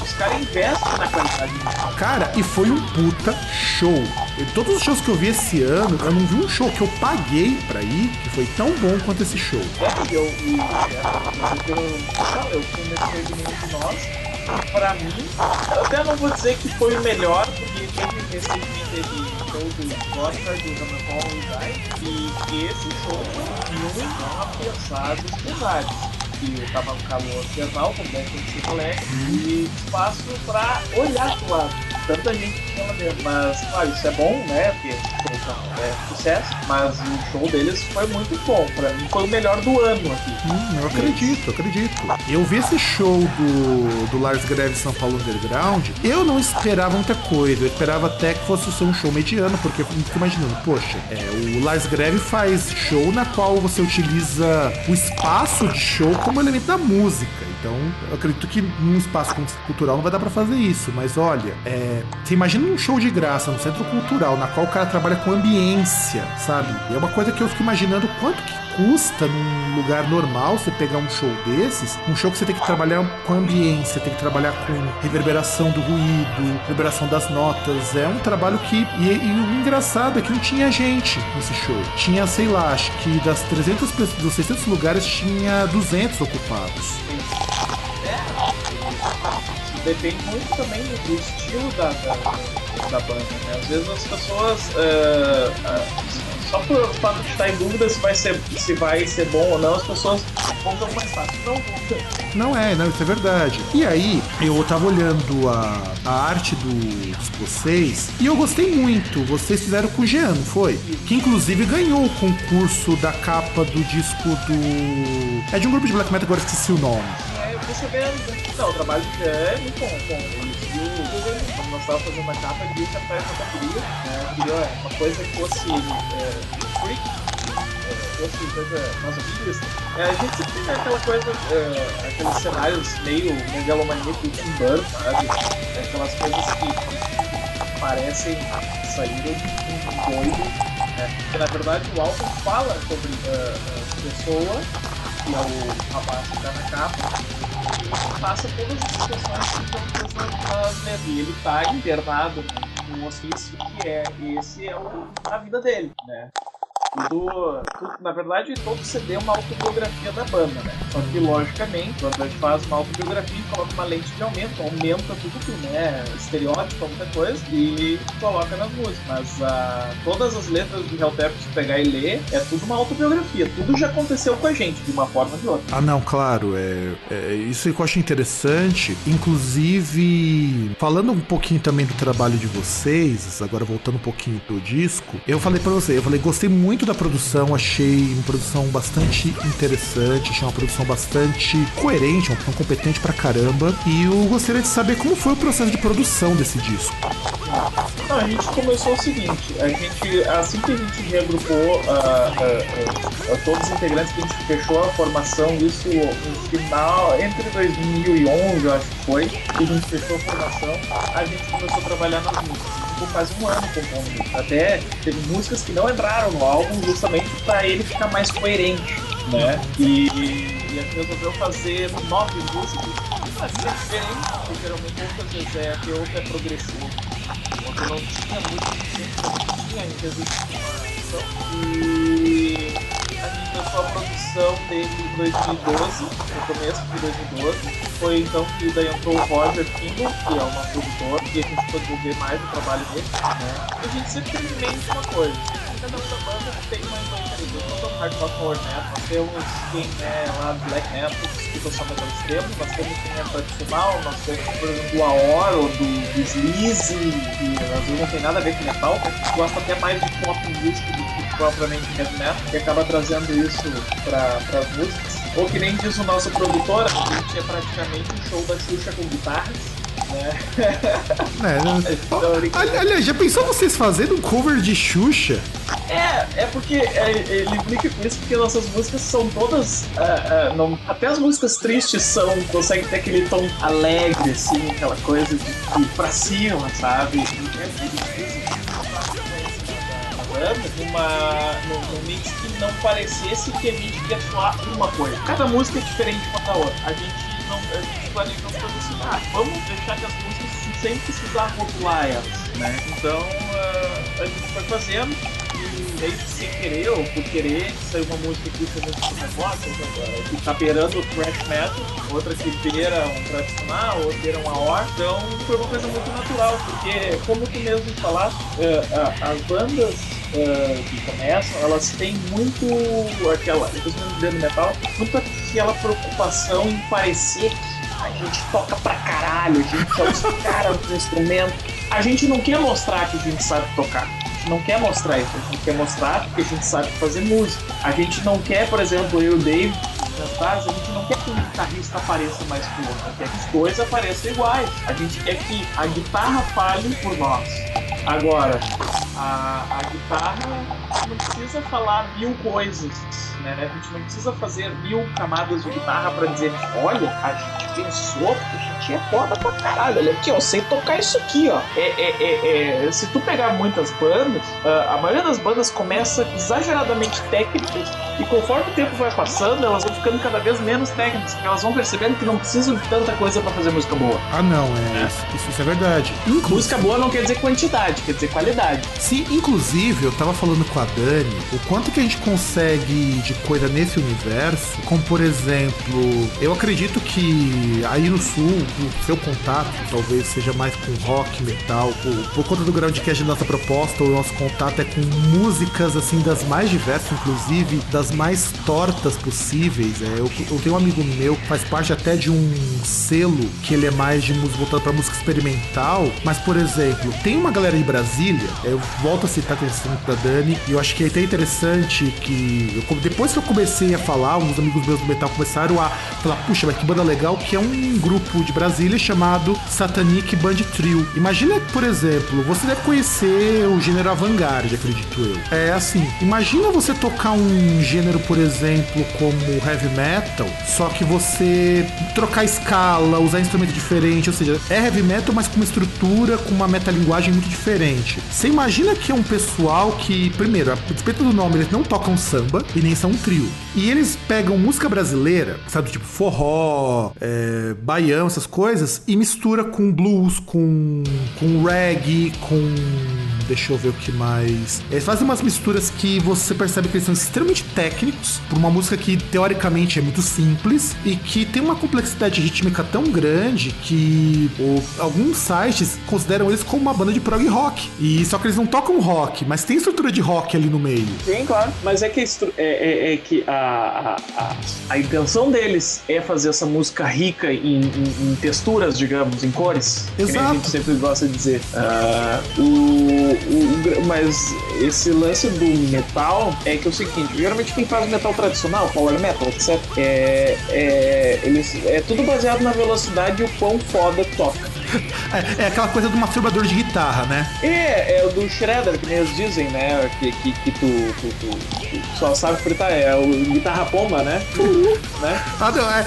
os caras investem na qualidade. Cara, e foi um puta show. E todos os shows que eu vi esse ano, eu não vi um show que eu paguei pra ir que foi tão bom quanto esse show. É, eu, e, é, eu, eu, eu comecei de nenhum de nós. Pra mim, eu até não vou dizer que foi o melhor, porque teve recentemente teve show do Oscar, do Ramon e Dai, e esse show foi muito apesado os pesares. E eu tava no calor infernal, como deve conhecer moleque, e espaço pra olhar pro lado. Tanta gente que chama dentro, mas claro, isso é bom, né? Porque é sucesso, mas o show deles foi muito bom. Pra mim foi o melhor do ano aqui. Hum, eu acredito, eu acredito. Eu vi esse show do, do Lars Greve São Paulo Underground, eu não esperava muita coisa. Eu esperava até que fosse ser um show mediano, porque eu fico imaginando, poxa, é, o Lars Greve faz show na qual você utiliza o espaço de show como elemento da música. Então, eu acredito que num espaço cultural não vai dar pra fazer isso. Mas olha, é, você imagina um show de graça no centro cultural, na qual o cara trabalha com ambiência, sabe? E é uma coisa que eu fico imaginando quanto que custa num lugar normal você pegar um show desses, um show que você tem que trabalhar com ambiência, tem que trabalhar com reverberação do ruído, reverberação das notas. É um trabalho que. E, e o engraçado é que não tinha gente nesse show. Tinha, sei lá, acho que das 300 pessoas, dos 600 lugares, tinha 200 ocupados. Depende muito também do, estilo da, da, da banda, né? Às vezes as pessoas. é, é, só por fato de estar em dúvida se vai ser, se vai ser bom ou não, as pessoas vão fácil. Não. Não é, não, isso é verdade. E aí, eu tava olhando a, a arte do- dos vocês e eu gostei muito. Vocês fizeram com o Jean, não foi? Que inclusive ganhou o concurso da capa do disco do. É de um grupo de black metal, agora esqueci o nome. É. Não, o trabalho do é muito bom. bom ele quando nós estávamos fazendo a capa, ele viu que a peça não queria. Né, queria uma coisa que fosse é, freak. fosse coisa masoquista, é, a gente sempre tem aquela coisa, é, aqueles cenários meio megalomaníaco de Tim Burton, sabe? É aquelas coisas que, parecem saíram de um doido, né? Porque na verdade o álbum fala sobre a pessoa, que é o rapaz que tá na capa, passa todas as situações que estão presas nas E ele tá internado num hospício que é esse é o, a vida dele, né? Tudo, tudo, na verdade, todo CD é uma autobiografia da banda, né? Só que, logicamente, quando a gente faz uma autobiografia, coloca uma lente de aumento, aumenta tudo que, né? Estereótipo, muita coisa, e coloca nas músicas. Mas uh, todas as letras do Helltap, se pegar e ler, é tudo uma autobiografia. Tudo já aconteceu com a gente, de uma forma ou de outra. Ah, não, claro. É, é isso que eu acho interessante. Inclusive, falando um pouquinho também do trabalho de vocês, agora voltando um pouquinho pro disco, eu falei para você, eu falei, gostei muito muito da produção, achei uma produção bastante interessante, achei uma produção bastante coerente, uma produção competente pra caramba. E eu gostaria de saber como foi o processo de produção desse disco. Não, a gente começou o seguinte, a gente, assim que a gente reagrupou uh, todos os integrantes que a gente fechou a formação, isso no final, entre 2011, eu acho que foi, que a gente fechou a formação, a gente começou a trabalhar nas músicas ficou quase um ano compondo. Até teve músicas que não entraram no álbum justamente para ele ficar mais coerente, né? E, e gente resolveu fazer nove músicas, assim, é diferente, porque geralmente outras vezes é que outra é progressivo. Quando não tinha muito, não tinha ainda uma E a gente começou a produção dele em 2012, no começo de 2012 foi então que daí entrou o Roger Kimball, que é nosso produtor, e a gente pôde ver mais o trabalho dele. Né? E a gente sempre tem em mente uma coisa. Cada um da banda tem uma influência nós temos hardcore power metal, nós temos quem é lá do black metal, que escuta só metal extremo, nós temos quem é tradicional, nós temos, por exemplo, o Aor ou do, do Sleaze, que às vezes não tem nada a ver com metal, gosta até mais de pop music do propriamente heavy metal, que acaba trazendo isso para as músicas. Ou que nem diz o nosso produtor, a gente é praticamente um show da Xuxa com guitarras. Né? É, *laughs* aliás, já pensou vocês fazendo um cover de Xuxa? É, é porque é, ele implica com isso porque nossas músicas são todas. Uh, uh, não, até as músicas tristes são. conseguem ter aquele tom alegre, assim, aquela coisa de, de pra cima, sabe? É banda numa, num, mix que não parecesse que a gente ia soar uma coisa. Cada música é diferente uma da outra. A gente não a gente planejou fazer assim, ah, vamos deixar que as músicas sem precisar rotular elas, né? Então uh, a gente foi fazendo meio que sem querer ou por querer, saiu uma música que foi muito negócio, que tá beirando o thrash metal, outra que beira um tradicional, outra beira um AOR. Então foi uma coisa muito natural, porque como tu mesmo falaste, uh, as bandas uh, que começam, elas têm muito aquela, principalmente no metal, muito aquela preocupação em parecer que a gente toca pra caralho, a gente é os *laughs* caras dos instrumentos. A gente não quer mostrar que a gente sabe tocar. Gente não quer mostrar isso, a gente quer mostrar que a gente sabe fazer música. A gente não quer, por exemplo, eu e o Dave cantar, a gente não quer que o guitarrista apareça mais que o outro, quer que os dois apareçam iguais. A gente quer que a guitarra fale por nós. Agora, a, a guitarra não precisa falar mil coisas, né? A gente não precisa fazer mil camadas de guitarra para dizer, olha, a gente pensou que a gente é foda pra caralho. Olha aqui, ó, sei tocar isso aqui, ó. É, é, é, é se tu pegar muitas bandas, a maioria das bandas começa exageradamente técnicas e conforme o tempo vai passando, elas vão ficando cada vez menos técnicas, porque elas vão percebendo que não precisam de tanta coisa para fazer música boa. Ah, não, é, Isso, isso, é verdade. Música boa não quer dizer quantidade, quer dizer qualidade. Sim, inclusive, eu tava falando com a Dani o quanto que a gente consegue de coisa nesse universo, como por exemplo, eu acredito que aí no sul, o seu contato talvez seja mais com rock, metal, por, conta do groundcast da nossa proposta, o nosso contato é com músicas assim das mais diversas, inclusive das mais tortas possíveis. É, eu, eu tenho um amigo meu que faz parte até de um selo que ele é mais de música voltado pra música experimental. Mas, por exemplo, tem uma galera de Brasília, eu volto a citar aquele assunto da Dani, e eu acho que é até interessante que eu- depois que eu comecei a falar, uns amigos meus do metal começaram a falar, puxa, mas que banda legal, que é um grupo de Brasília chamado Satanic Band Trio. Imagina, por exemplo, você deve conhecer o gênero avant-garde, acredito eu. É assim, imagina você tocar um gênero, por exemplo, como heavy metal, só que você trocar escala, usar instrumento diferente, ou seja, é heavy metal, mas com uma estrutura, com uma metalinguagem muito diferente. Você imagina que é um pessoal que, primeiro, a despeito do nome, eles não tocam samba e nem são um trio. E eles pegam música brasileira, sabe, tipo forró, é, baião, essas coisas, e mistura com blues, com, com reggae, com Deixa eu ver o que mais. Eles fazem umas misturas que você percebe que eles são extremamente técnicos, por uma música que teoricamente é muito simples e que tem uma complexidade rítmica tão grande que o- alguns sites consideram eles como uma banda de prog rock. E só que eles não tocam rock, mas tem estrutura de rock ali no meio. Sim, claro. Mas é que, estru- é, é- é que a, a, a, a intenção deles é fazer essa música rica em, em- em texturas, digamos, em cores. Que nem a Exato. gente sempre gosta de dizer. Ah, o, o- o mas esse lance do metal é que é o seguinte: geralmente quem faz metal tradicional, power metal, etc., é, é, eles, é tudo baseado na velocidade e o quão foda toca. É, é aquela coisa do masturbador de guitarra, né? É, é o do Shredder, que nem eles dizem, né? Que, que, que tu, tu, tu- tu só sabe fritar, é o guitarra pomba, né? né? Ah, não, é,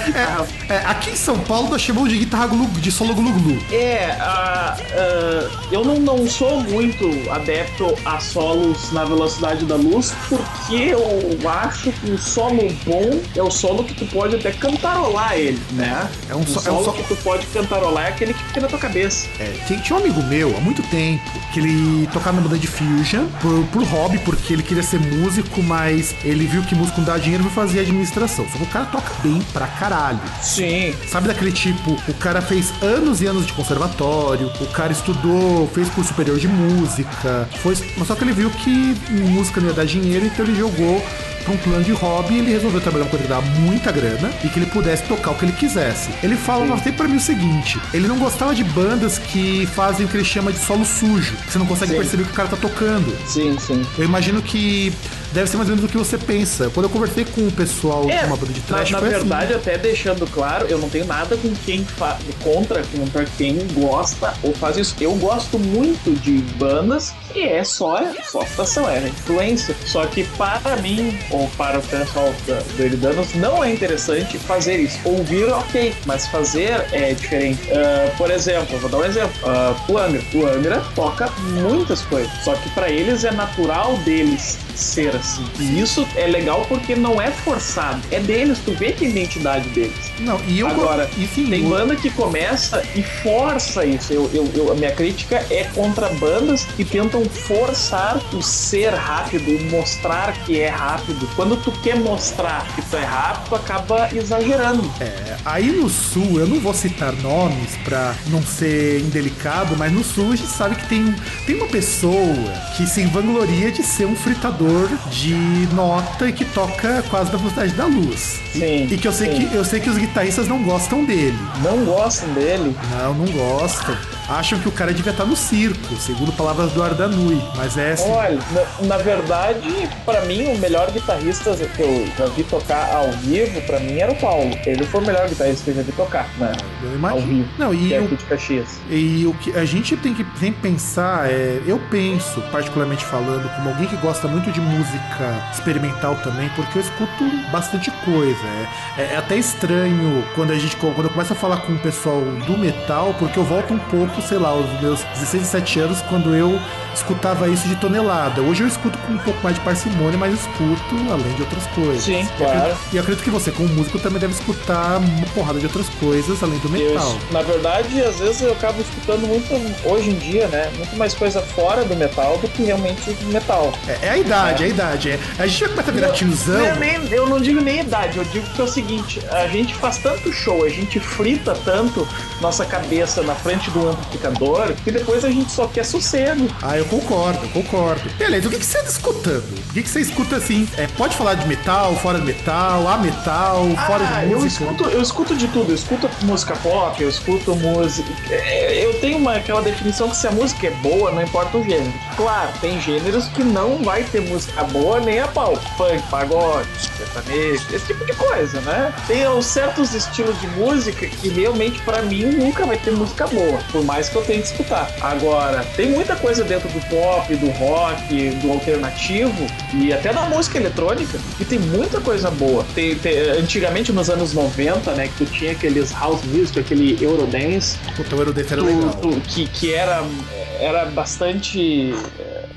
é- é, aqui em São Paulo nós chamamos de guitarra glu, de solo glu glu. É, a- a- eu não, não sou muito adepto a solos na velocidade da luz, porque eu acho que o solo bom é o solo que tu pode até cantarolar ele, né? É um o so- é um solo so- que tu pode cantarolar é aquele que fica na tua cabeça. É, tinha, tinha um amigo meu há muito tempo que ele tocava na banda de Fusion por, por hobby, porque ele queria ser músico, mas ele viu que músico não dá dinheiro e fazer administração. Só que o cara toca bem pra caralho. Sim. Sabe daquele tipo, o cara fez anos e anos de conservatório, o cara estudou, fez curso superior de música, foi, mas só que ele viu que música não ia dar dinheiro, então ele jogou pra um plano de hobby ele resolveu trabalhar uma coisa que dava muita grana e que ele pudesse tocar o que ele quisesse. Ele fala sempre pra mim o seguinte: ele não gostava de bandas que fazem o que ele chama de solo sujo, que você não consegue Sim. perceber o que o cara tá tocando. Sim, sim. Eu imagino que deve ser mais ou menos o que você pensa. Quando eu conversei com o pessoal de uma banda de na, trash, na foi assim. verdade, até deixando claro, eu não tenho nada com quem fa contra, contra quem gosta ou faz isso. Eu gosto muito de bandas que é só, só citação, é influência. Só que para mim, ou para o pessoal da- do Eridanos, não é interessante fazer isso. Ouvir, ok, mas fazer é diferente. Ah, por exemplo, vou dar um exemplo. Ah, o Angra. O Angra toca muitas coisas, só que para eles é natural deles ser assim. E isso é legal porque não é forçado, é deles, tu vê que é a identidade deles. Não, e eu Agora, e sim, Tem banda que começa e força isso. Eu, eu, eu- a minha crítica é contra bandas que tentam forçar o ser rápido, o mostrar que é rápido. Quando tu quer mostrar que tu é rápido, tu acaba exagerando. É, aí no sul, eu não vou citar nomes pra não ser indelicado, mas no sul a gente sabe que tem, tem uma pessoa que se vangloria de ser um fritador de nota e que toca quase da velocidade da luz. Sim. E que eu sei sim. que eu sei que os guitarristas não gostam dele. Não gostam dele. Não, não gostam. Acham que o cara devia estar no circo, segundo palavras do Ardanui. Mas é assim. Olha, na, na verdade, pra mim, o melhor guitarrista que eu já vi tocar ao vivo, pra mim, era o Paulo. Ele foi o melhor guitarrista que eu já vi tocar, né? Eu Ao imagino. vivo. Não, e é o de Caxias. E o que a gente tem que sempre pensar é. Eu penso, particularmente falando, como alguém que gosta muito de música experimental também, porque eu escuto bastante coisa. É, é até estranho quando a gente quando eu começo a falar com o pessoal do metal, porque eu volto um pouco, sei lá, aos meus 16, 17 anos, quando eu escutava isso de tonelada. Hoje eu escuto com um pouco mais de parcimônia, mas escuto além de outras coisas. Sim, E claro. acredito- E eu acredito que você, como músico, também deve escutar uma porrada de outras coisas além do Eu, metal. na verdade, às vezes eu acabo escutando muito, hoje em dia, né? Muito mais coisa fora do metal do que realmente metal. É, é a idade, é a idade. É. A gente já começa a virar tiozão. Eu, nem- eu não digo nem idade, eu digo que é o seguinte: a gente faz tanto show, a gente frita tanto nossa cabeça na frente do que depois a gente só quer sossego. Ah, eu concordo, eu concordo. Beleza, o que, que você anda escutando? O que, que você escuta assim? É, pode falar de metal, fora de metal, a metal, fora Ah, de eu música? escuto, eu escuto de tudo. Eu escuto música pop, eu escuto música. é, Eu tenho uma, aquela definição que se a música é boa, não importa o gênero. Claro, tem gêneros que não vai ter música boa nem a pau. Funk, pagode, sertanejo, esse tipo de coisa, né? Tem certos estilos de música que realmente, pra mim, nunca vai ter música boa, por mais que eu tenha que escutar. Agora, tem muita coisa dentro do pop, do rock, do alternativo e até da música eletrônica, que tem muita coisa boa. Tem, tem- antigamente, nos anos 90, né, que tu tinha aqueles house music, aquele Eurodance, Puta, o Eurodance era tu- legal. tu- que, que era, era bastante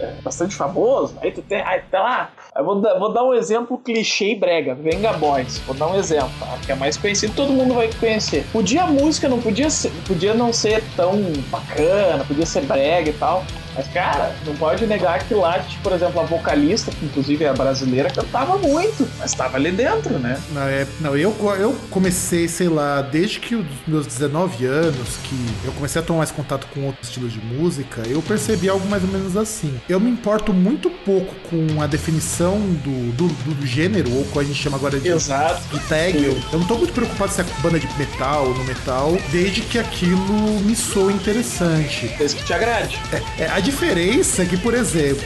é, bastante famoso. Aí tu tem, aí tá lá. Eu vou, dar- vou dar um exemplo clichê e brega, Venga Boys. Vou dar um exemplo, tá? que é mais conhecido, todo mundo vai conhecer. Podia a música não podia ser, podia não ser tão bacana, podia ser brega e tal. Mas, cara, não pode negar que lá, tipo, por exemplo, a vocalista, que inclusive é a brasileira, cantava muito, mas estava ali dentro, né? Não, é, não eu, eu comecei, sei lá, desde que os meus 19 anos, que eu comecei a tomar mais contato com outros estilos de música, eu percebi algo mais ou menos assim. Eu me importo muito pouco com a definição do, do, do gênero, ou como a gente chama agora de, Exato. de tag. Eu, eu não tô muito preocupado se é banda de metal ou no metal, desde que aquilo me soe interessante. Desde que te agrade. É, a diferença é que, por exemplo,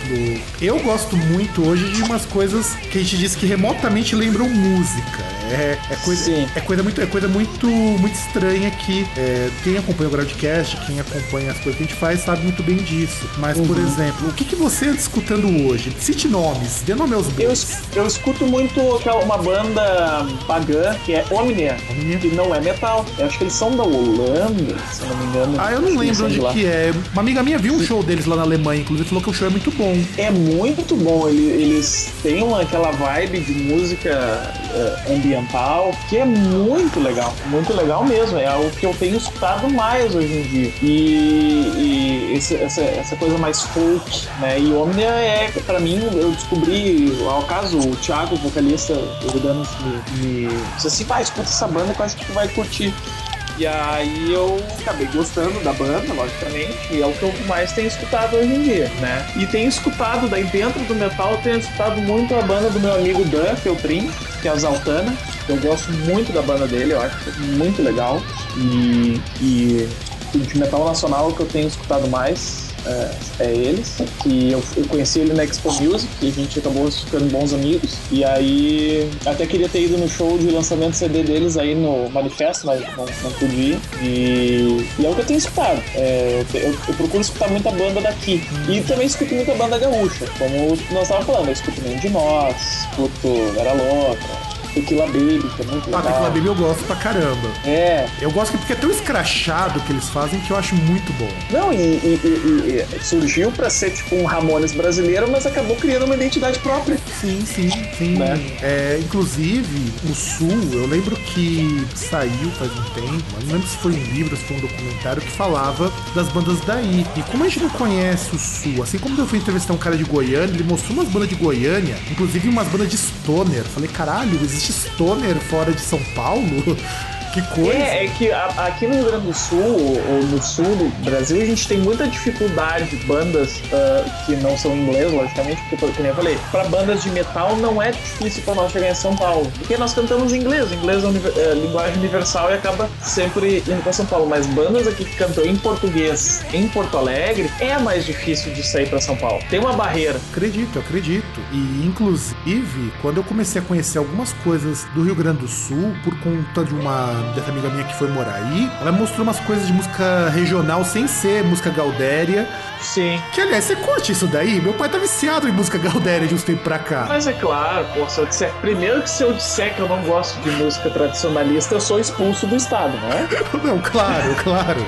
eu gosto muito hoje de umas coisas que a gente diz que remotamente lembram música. É, é coisa, Sim. é coisa muito, é coisa muito, muito estranha que é, quem acompanha o Groundcast, quem acompanha as coisas que a gente faz, sabe muito bem disso. Mas, por Uhum. exemplo, o que, que você anda escutando hoje? Cite nomes, dê nome aos Eu, bois. es- eu escuto muito uma banda pagã que é Omnia, Omnia. que não é metal. Eu acho que eles são da Holanda, se eu não me engano. Ah, eu não lembro onde que é. Uma amiga minha viu um show deles lá na Alemanha, inclusive falou que o show é muito bom. É muito bom, ele- eles têm uma, aquela vibe de música eh, ambiental que é muito legal, muito legal mesmo. É algo que eu tenho escutado mais hoje em dia. E, e esse- essa, essa coisa mais folk, né? E Omnia é, pra mim, eu descobri, ao caso, o Thiago, vocalista, o Danos, me, me disse assim: vai, escuta essa banda acho que tu vai curtir. E aí eu acabei gostando da banda, logicamente, e é o que eu mais tenho escutado hoje em dia, né? E tenho escutado, daí dentro do metal, tenho escutado muito a banda do meu amigo Dan Feltrin, que é a Zaltana. Eu gosto muito da banda dele, eu acho muito legal. E, e de metal nacional o que eu tenho escutado mais é, é eles. Que eu, eu conheci ele na Expo Music, e a gente acabou ficando bons amigos. E aí até queria ter ido no show de lançamento CD deles aí no Manifesto, mas não, não pude ir. E, e é o que eu tenho escutado. É, eu, eu- eu procuro escutar muita banda daqui. E também escuto muita banda gaúcha, como nós estávamos falando. Eu escuto Nenhum de Nós, escuto Vera Louca, Tequila Baby, que é muito Ah, legal. Tequila Baby eu gosto pra caramba. É, Eu gosto que porque é tão escrachado que eles fazem que eu acho muito bom. Não, e, e- e- e surgiu pra ser tipo um Ramones brasileiro, mas acabou criando uma identidade própria. Sim, sim, sim. Né? É, inclusive, o Sul, eu lembro que saiu faz um tempo, mas não lembro se foi um livro, se foi um documentário que falava das bandas daí. E como a gente não conhece o Sul, assim como eu fui entrevistar um cara de Goiânia, ele mostrou umas bandas de Goiânia, inclusive umas bandas de stoner. Falei, caralho, existe stoner fora de São Paulo? Que coisa. É, é que a- aqui no Rio Grande do Sul, ou no sul do Brasil, a gente tem muita dificuldade, bandas ah, que não são inglês, logicamente, porque, como eu falei, pra bandas de metal não é difícil pra nós chegar em São Paulo, porque nós cantamos em inglês, inglês é, uni- é linguagem universal e acaba sempre indo pra São Paulo, mas bandas aqui que cantam em português em Porto Alegre é mais difícil de sair pra São Paulo. Tem uma barreira. Acredito, acredito. E inclusive, quando eu comecei a conhecer algumas coisas do Rio Grande do Sul, por conta de uma dessa amiga minha que foi morar aí, ela mostrou umas coisas de música regional sem ser música gaudéria. Sim. Que aliás, você curte isso daí? Meu pai tá viciado em música gaudéria de uns tempos pra cá. Mas é claro, pô, se eu disser. Primeiro que se eu disser que eu não gosto de música tradicionalista, eu sou expulso do Estado, não é? *laughs* Não, claro, claro.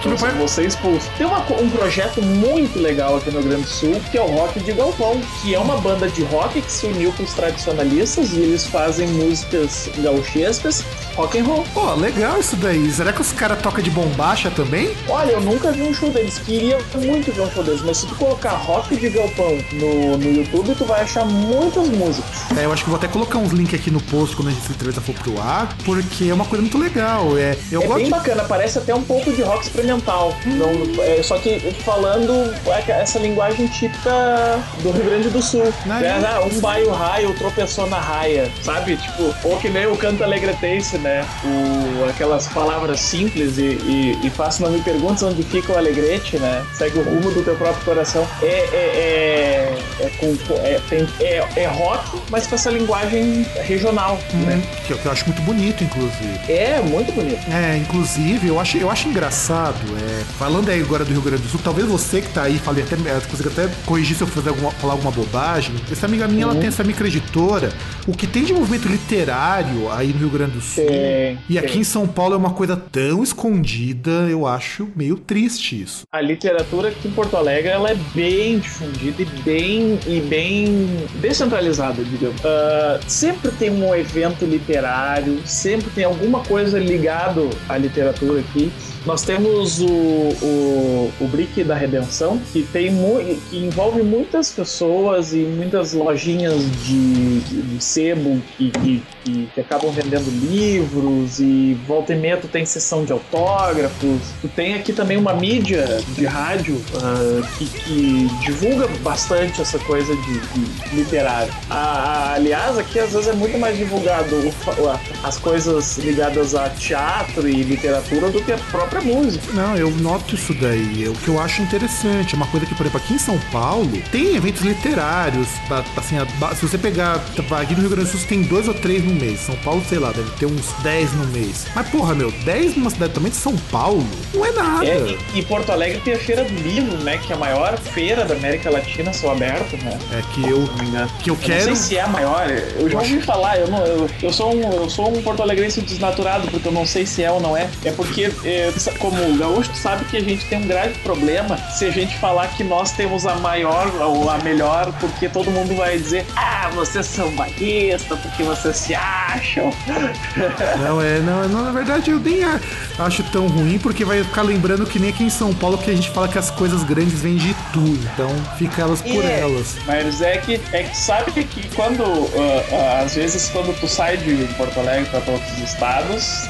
Que Eu meu pai. expulso. Tem uma um projeto muito legal aqui no Rio Grande do Sul, que é o Rock de Galpão, que é uma banda de rock que se uniu com os tradicionalistas e eles fazem músicas gauchescas rock and roll. Pô, legal isso daí. Será que os caras tocam de bombacha também? Olha, eu nunca vi um show deles. Queria muito ver um show deles, mas se tu colocar rock de galpão no, no YouTube, tu vai achar muitas músicas. É, eu acho que vou até colocar uns links aqui no post quando a gente entrevista for pro ar, porque é uma coisa muito legal. É, eu é gosto bem de- bacana, parece até um pouco de rock experimental. Não, é, só que falando essa linguagem típica do Rio Grande do Sul. Não, né? é. Ah, um baio raio tropeçou na raia, sabe? Tipo, ou que nem o canto alegretense, né? O, aquelas palavras simples e, e, e faço não me perguntes onde fica o alegrete, né? Segue o rumo do teu próprio coração. É, é, é, é, com- é, tem- é- é rock, mas com essa linguagem regional, né? Hum, que, eu- que eu acho muito bonito, inclusive. É muito bonito. É, inclusive, eu acho, eu acho engraçado, é, falando aí agora do Rio Grande do Sul, talvez você que tá aí, falei até, é, consiga até corrigir se eu fazer alguma, falar alguma bobagem. Essa amiga minha, ela tem essa microeditora. O que tem de movimento literário aí no Rio Grande do Sul Tem, e aqui tem. em São Paulo é uma coisa tão escondida, eu acho meio triste isso. a literatura aqui em Porto Alegre ela é bem difundida e bem e bem descentralizada, digamos. Ah, sempre tem um evento literário, sempre tem alguma coisa ligado à literatura aqui. Nós temos o, o, o Brick da Redenção, que, tem que envolve muitas pessoas e muitas lojinhas de, de sebo que, que, que, que acabam vendendo livros e volta e meia tu tem sessão de autógrafos. Tu tem aqui também uma mídia de rádio ah, que, que divulga bastante essa coisa de, de literário. Ah, aliás, aqui às vezes é muito mais divulgado o a- as coisas ligadas a teatro e literatura do que a própria música. Não, eu noto isso daí. É o que eu acho interessante. É uma coisa que, por exemplo, aqui em São Paulo tem eventos literários. Assim, se você pegar. Aqui no Rio Grande do Sul tem dois ou três no mês. São Paulo, sei lá, deve ter uns 10 no mês. Mas, porra, meu, 10 numa cidade também de São Paulo não é nada. É, e, e Porto Alegre tem a Feira do Livro, né? Que é a maior feira da América Latina, céu aberto, né? É que eu, que eu Eu quero. não sei se é a maior, eu já ouvi falar, eu, não, eu, eu, sou um, eu sou um porto-alegrense desnaturado, porque eu não sei se é ou não é. É porque, é, como gaúcho, sabe que a gente tem um grave problema se a gente falar que nós temos a maior ou a melhor, porque todo mundo vai dizer, ah, vocês são baguistas, porque vocês se acham. Não, é, não, não, na verdade eu nem acho tão ruim, porque vai ficar lembrando que nem aqui em São Paulo que a gente fala que as coisas grandes vêm de tu, então fica elas por É, elas. Mas é que, é que sabe que quando, ah, ah, às vezes, quando tu sai de Porto Alegre para outros estados,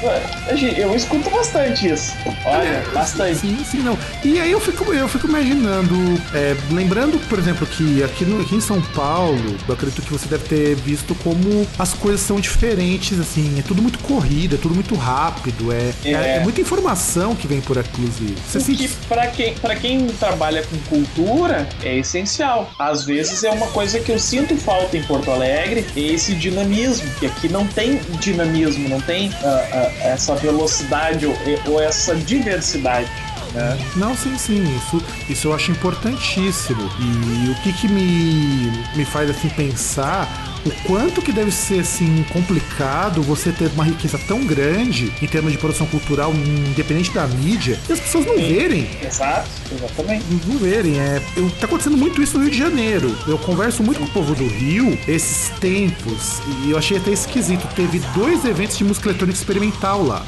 gente, eu escuto bastante isso. Olha, *laughs* bastante. Sim, sim, não. E aí eu fico, eu fico imaginando, é, lembrando, por exemplo, que aqui, no, aqui em São Paulo, eu acredito que você deve ter visto como as coisas são diferentes, assim, é tudo muito corrido, é tudo muito rápido, é, é. É. é muita informação que vem por aqui, inclusive. Você O que pra quem, pra quem trabalha com cultura é essencial. Às vezes é uma coisa que eu sinto falta em Porto Alegre, é esse dinamismo, que aqui não tem dinamismo, não tem ah, ah, essa velocidade ou, ou essa diversidade. Né? Não, sim, sim, isso, isso eu acho importantíssimo. E o que que me, me faz assim pensar o quanto que deve ser assim complicado você ter uma riqueza tão grande em termos de produção cultural, independente da mídia, e as pessoas não verem. Exato, exatamente. Não verem, é. Eu, tá acontecendo muito isso no Rio de Janeiro. Eu converso muito com o povo do Rio esses tempos e eu achei até esquisito. Teve dois eventos de música eletrônica experimental lá.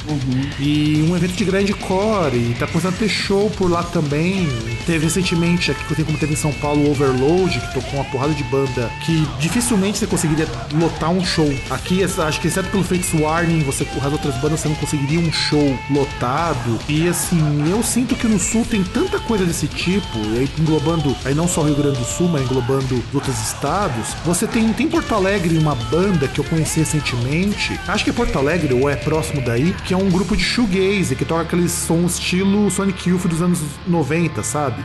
E um evento de grindcore. E tá começando a ter show por lá também. Teve recentemente, aqui assim como teve em São Paulo, o Overload, que tocou uma porrada de banda que dificilmente você conseguiria lotar um show. Aqui, acho que exceto pelo Fates Warning, você, as outras bandas você não conseguiria um show lotado. E assim, eu sinto que no Sul tem tanta coisa desse tipo, e aí englobando, aí não só o Rio Grande do Sul, mas englobando os outros estados. Você tem, tem em Porto Alegre uma banda que eu conheci recentemente, acho que é Porto Alegre ou é próximo daí, que é um grupo de shoegaze, que toca aqueles sons estilo Sonic Youth dos anos 90, sabe?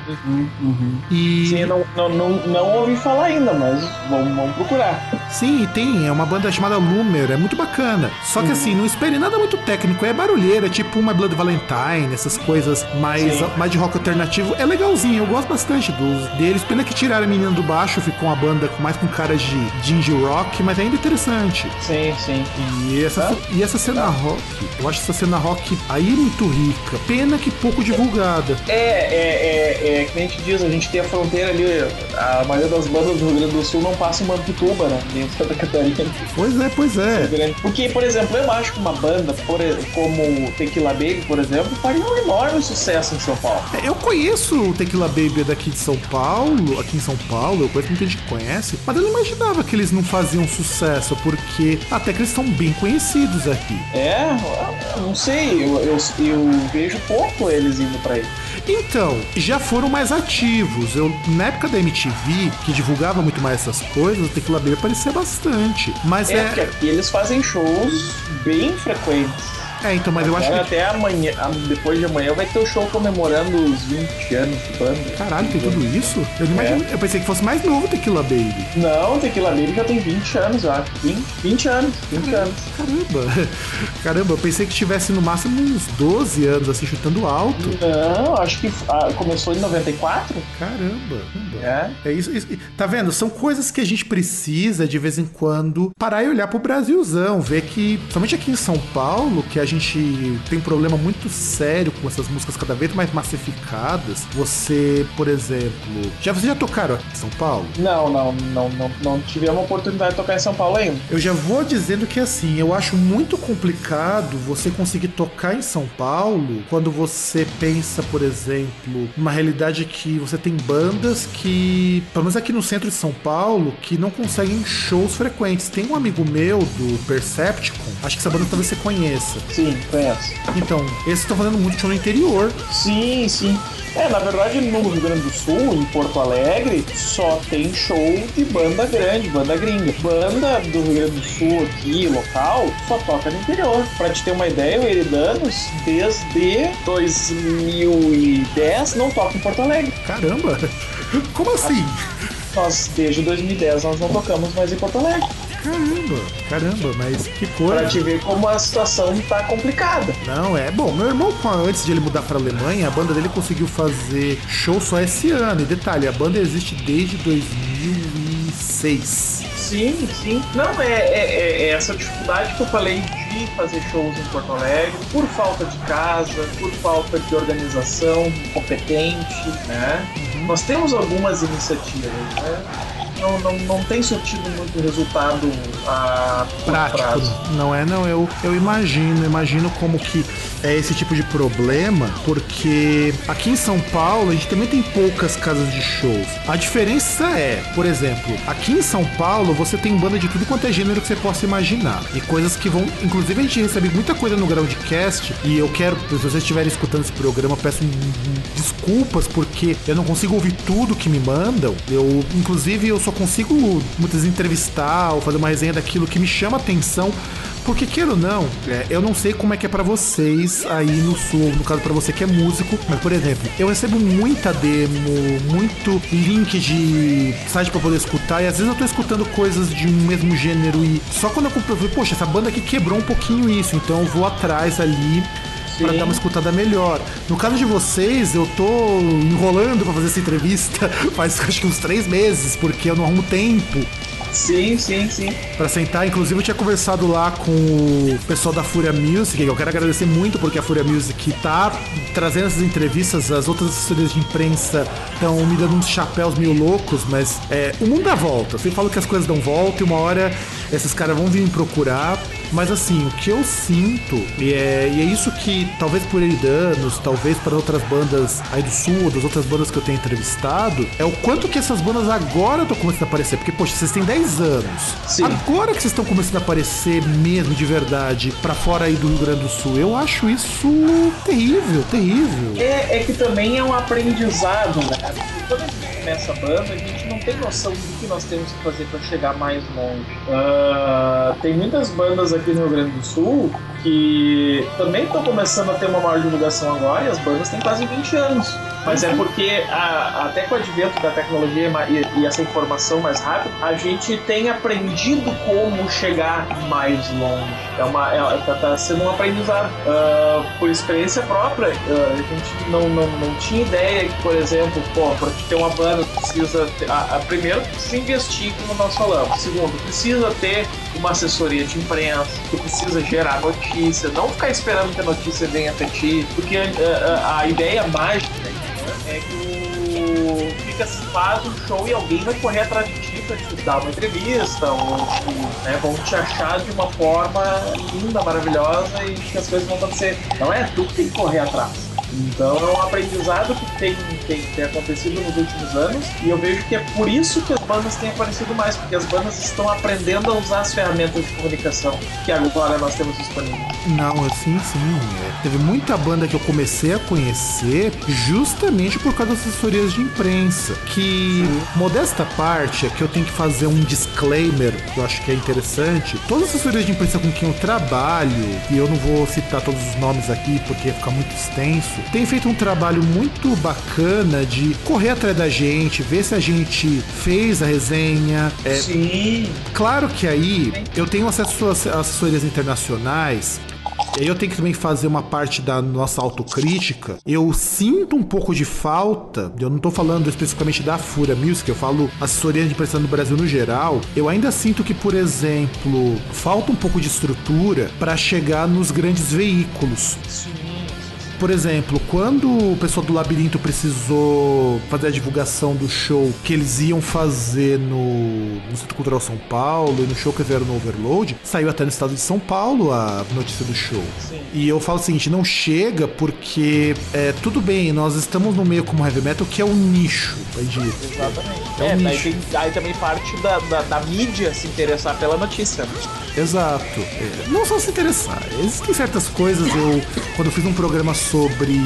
E Sim, não, não, não, não ouvi falar ainda, mas vamos, vamos procurar. Sim, tem, é uma banda chamada Loomer, é muito bacana. Só que assim, não espere nada muito técnico, é barulheira, tipo uma Blood Valentine, essas coisas mais, Sim. mais de rock alternativo. É legalzinho, eu gosto bastante dos, deles. Pena que tiraram a menina do baixo, ficou uma banda mais com caras de, indie rock, mas ainda interessante. Sim, sim. E essa, Ah. e essa cena rock, eu acho essa cena rock aí muito rica. Pena que pouco divulgada. É, é, é, é, que nem a gente diz, a gente tem a fronteira ali, a maioria das bandas do Rio Grande do Sul não passa em Mampituba, né? Em Santa Catarina. Pois é, pois é. Porque, por exemplo, eu acho que uma banda por, como Tequila Baby, por exemplo, faria um enorme sucesso em São Paulo. É, eu conheço o Tequila Baby daqui de São Paulo, aqui em São Paulo, eu conheço muita gente que conhece, mas eu não imaginava que eles não faziam sucesso, porque até que eles são bem conhecidos aqui. É, eu não sei, eu, eu, eu vejo pouco eles indo pra aí. Então, já foram mais ativos. Eu, na época da MTV, que divulgava muito mais essas coisas, o Tequila Baby aparecia bastante. Mas É, é. eles fazem shows bem frequentes. É, então, mas eu acho que. até amanhã, depois de amanhã, vai ter o show comemorando os 20 anos de banda. Caralho, tem tudo isso? Eu não É. imagino. Eu pensei que fosse mais novo o Tequila Baby. Não, Tequila Baby já tem 20 anos, eu acho. 20, 20 anos, 20 anos. Caramba. *laughs* Caramba, eu pensei que tivesse no máximo uns 12 anos, assim, chutando alto. Não, acho que ah, começou em 94. Caramba. caramba. É. É isso, isso- Tá vendo? São coisas que a gente precisa de vez em quando parar e olhar pro Brasilzão, ver que, somente aqui em São Paulo, que a gente tem um problema muito sério com essas músicas cada vez mais massificadas. Você, por exemplo, já vocês já tocaram aqui em São Paulo? Não, não, não, não, não tivemos a oportunidade de tocar em São Paulo ainda. Eu já vou dizendo que assim, eu acho muito complicado você conseguir tocar em São Paulo quando você pensa, por exemplo, numa realidade que você tem bandas que, pelo menos aqui no centro de São Paulo, que não conseguem shows frequentes. Tem um amigo meu do Percepticon, acho que essa banda talvez você conheça. Sim, conheço. Então, esses estão fazendo muito show no interior. Sim, sim. É, na verdade, no Rio Grande do Sul, em Porto Alegre, só tem show de banda grande, banda gringa. Banda do Rio Grande do Sul aqui, local, só toca no interior. Pra te ter uma ideia, o Eridanos, desde 2010, não toca em Porto Alegre. Caramba! *laughs* Como assim? Nós, desde 2010, nós não tocamos mais em Porto Alegre. Caramba, caramba, mas que Pra coisa. te ver como a situação tá complicada. Não, é bom. Meu irmão, antes de ele mudar pra Alemanha, a banda dele conseguiu fazer show só esse ano. E detalhe, a banda existe desde 2006. Sim, sim. Não, é, é- é essa dificuldade que eu falei de fazer shows em Porto Alegre, por falta de casa, por falta de organização competente, né? Nós temos algumas iniciativas, né? Não, não, não tem surtido muito resultado a curto Prático, prazo. não é? Não, eu, eu imagino, imagino como que é esse tipo de problema, porque aqui em São Paulo a gente também tem poucas casas de shows. A diferença é, por exemplo, aqui em São Paulo você tem banda de tudo quanto é gênero que você possa imaginar. E coisas que vão. Inclusive a gente recebe muita coisa no Groundcast, e eu quero, se vocês estiverem escutando esse programa, peço desculpas, porque eu não consigo ouvir tudo que me mandam. Eu, inclusive, eu só consigo muitas entrevistar ou fazer uma resenha daquilo que me chama atenção. Porque, queira ou não, é, eu não sei como é que é pra vocês aí no sul, no caso pra você que é músico, mas, por exemplo, eu recebo muita demo, muito link de site pra poder escutar, e às vezes eu tô escutando coisas de um mesmo gênero e só quando eu compro, eu falei, poxa, essa banda aqui quebrou um pouquinho isso, então eu vou atrás ali pra Sim. dar uma escutada melhor. No caso de vocês, eu tô enrolando pra fazer essa entrevista *laughs* faz acho que uns três meses, porque eu não arrumo tempo Sim, sim, sim. Pra sentar. Inclusive, eu tinha conversado lá com o pessoal da Fúria Music. Eu quero agradecer muito porque a Fúria Music tá trazendo essas entrevistas. As outras assessorias de imprensa estão me dando uns chapéus meio loucos, mas é, o mundo dá volta. Eu sempre falo que as coisas dão volta e uma hora esses caras vão vir me procurar. Mas assim, o que eu sinto, e é, e é isso que talvez por Eridanos, talvez para outras bandas aí do sul, das outras bandas que eu tenho entrevistado, é o quanto que essas bandas agora estão começando a aparecer. Porque, poxa, vocês têm 10 anos. Sim. Agora que vocês estão começando a aparecer mesmo de verdade pra fora aí do Rio Grande do Sul, eu acho isso terrível, terrível. É, é que também é um aprendizado, né? Porque quando a gente começa a banda, a gente não tem noção do que nós temos que fazer para chegar mais longe. Ah, tem muitas bandas aqui no Rio Grande do Sul que também estão começando a ter uma maior divulgação agora e as bandas têm quase 20 anos. Mas é porque a- até com o advento da tecnologia e, e essa informação mais rápida, a gente tem aprendido como chegar mais longe. É uma, é, tá, tá sendo um aprendizado. Ah, por experiência própria, ah, a gente não, não, não tinha ideia que, por exemplo, pô, para ter uma banda precisa ter, a, a- primeiro precisa investir, como nós falamos. Segundo, precisa ter uma assessoria de imprensa, que precisa gerar notícia, não ficar esperando que a notícia venha até ti, porque ah, ah, a ideia mágica é que o fica faz um show e alguém vai correr atrás de ti nunca te dar uma entrevista, ou né, vão te achar de uma forma linda, maravilhosa e que as coisas vão acontecer. Não é tu que tem que correr atrás. Então é um aprendizado que tem, tem, tem, acontecido nos últimos anos e eu vejo que é por isso que as bandas têm aparecido mais, porque as bandas estão aprendendo a usar as ferramentas de comunicação que agora nós temos disponíveis. Não, assim sim. É. Teve muita banda que eu comecei a conhecer justamente por causa das assessorias de imprensa. Que, sim. modesta parte, é que eu tenho que fazer um disclaimer que eu acho que é interessante. Todas as assessorias de imprensa com quem eu trabalho, e eu não vou citar todos os nomes aqui porque fica muito extenso, tem feito um trabalho muito bacana de correr atrás da gente, ver se a gente fez a resenha. É, Sim. Claro que aí eu tenho acesso a assessorias internacionais e aí eu tenho que também fazer uma parte da nossa autocrítica. Eu sinto um pouco de falta, eu não tô falando especificamente da Fura Music, eu falo assessoria de imprensa no Brasil no geral. Eu ainda sinto que, por exemplo, falta um pouco de estrutura para chegar nos grandes veículos. Sim. Por exemplo, quando o pessoal do Labirinto precisou fazer a divulgação do show que eles iam fazer no, no Centro Cultural São Paulo e no show que fizeram no Overload, saiu até no estado de São Paulo a notícia do show. Sim. E eu falo o seguinte: não chega porque é, tudo bem, nós estamos no meio como heavy metal que é um nicho, entendi. Exatamente. É, um é nicho. Daí, tem, aí também parte da, da, da, mídia se interessar pela notícia. Exato. É, não só se interessar. Existem certas coisas, eu, quando eu fiz um programa sobre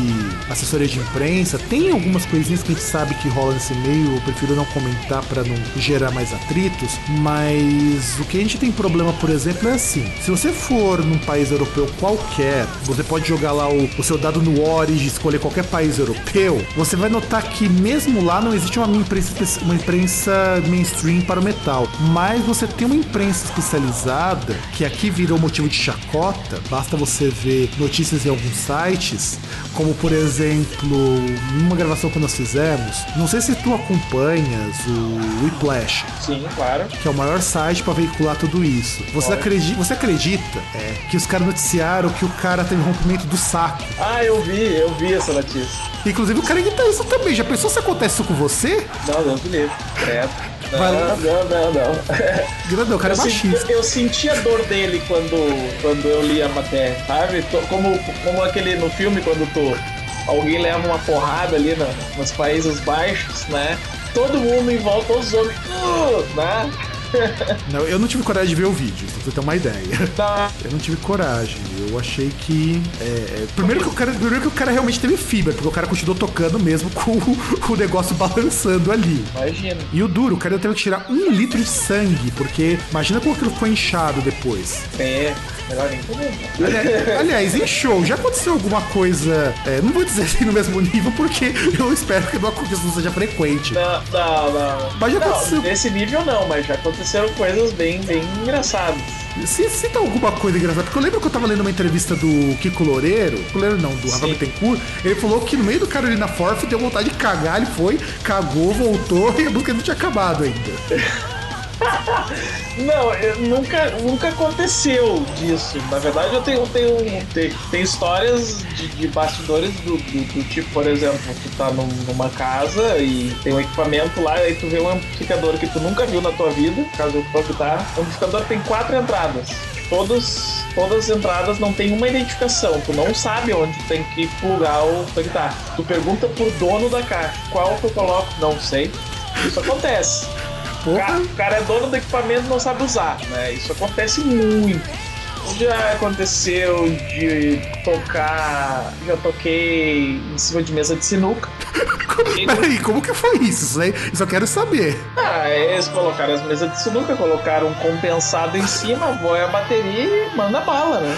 assessoria de imprensa, tem algumas coisinhas que a gente sabe que rola nesse meio, eu prefiro não comentar para não gerar mais atritos, mas o que a gente tem problema, por exemplo, é assim: se você for num país europeu qualquer, você pode jogar lá o, o seu dado no Origin, escolher qualquer país europeu, você vai notar que mesmo lá não existe uma imprensa, uma imprensa mainstream para o metal, mas você tem uma imprensa especializada que aqui virou motivo de chacota, basta você ver notícias em alguns sites como por exemplo, numa gravação que nós fizemos, não sei se tu acompanhas o Whiplash. Sim, claro. Que é o maior site para veicular tudo isso. Você, acredita, você acredita é, que os caras noticiaram que o cara teve rompimento do saco? Ah, eu vi, eu vi essa notícia. Inclusive o cara grita isso também. Já pensou se acontece isso com você? Não, não, beleza. Credo. Não, não, não, não. *laughs* Grandão, o cara é eu é machista. Senti, eu senti a dor dele quando, quando eu li a matéria, sabe? Como, como aquele no filme, quando tu, alguém leva uma porrada ali no, nos Países Baixos, né? Todo mundo em volta, todos os homens, uh, né? *laughs* não, eu não tive coragem de ver o vídeo, pra você ter uma ideia. Tá. Eu não tive coragem. Eu achei que. É, é, primeiro, que o cara, primeiro que o cara realmente teve fibra, porque o cara continuou tocando mesmo com o, o negócio balançando ali. Imagina. E o duro, o cara teve que tirar um litro de sangue, porque imagina como aquilo ficou inchado depois. É. Melhor nem aliás, aliás, em show, já aconteceu alguma coisa, é, não vou dizer assim no mesmo nível, porque eu espero que não, não seja frequente. Não, não, não. Mas já não, aconteceu. Nesse nível não, mas já aconteceram coisas bem, bem engraçadas. Se cita alguma coisa engraçada, porque eu lembro que eu tava lendo uma entrevista do Kiko Loureiro, Loureiro não, do Rafa Bittencourt, ele falou que no meio do Carolina Forf deu vontade de cagar, ele foi, cagou, voltou *laughs* e a música não tinha acabado ainda. *laughs* Não, nunca, nunca aconteceu disso. Na verdade, eu tenho, tenho, tenho, tenho histórias de, de bastidores do, do, do, tipo, por exemplo, tu tá num, numa casa e tem um equipamento lá, e tu vê um amplificador que tu nunca viu na tua vida, caso eu tua guitarra. O amplificador tem quatro entradas. Todas, todas as entradas não tem uma identificação. Tu não sabe onde tem que plugar o tua. Tu pergunta pro dono da caixa qual que eu coloco. Não sei. Isso acontece. O cara, o cara é dono do equipamento e não sabe usar, né? Isso acontece muito. Já aconteceu de tocar. Já toquei em cima de mesa de sinuca. *laughs* Peraí, como que foi isso? Isso aí, eu só quero saber. Ah, eles colocaram as mesas de sinuca, colocaram um compensado em cima, voa a bateria e manda bala, né?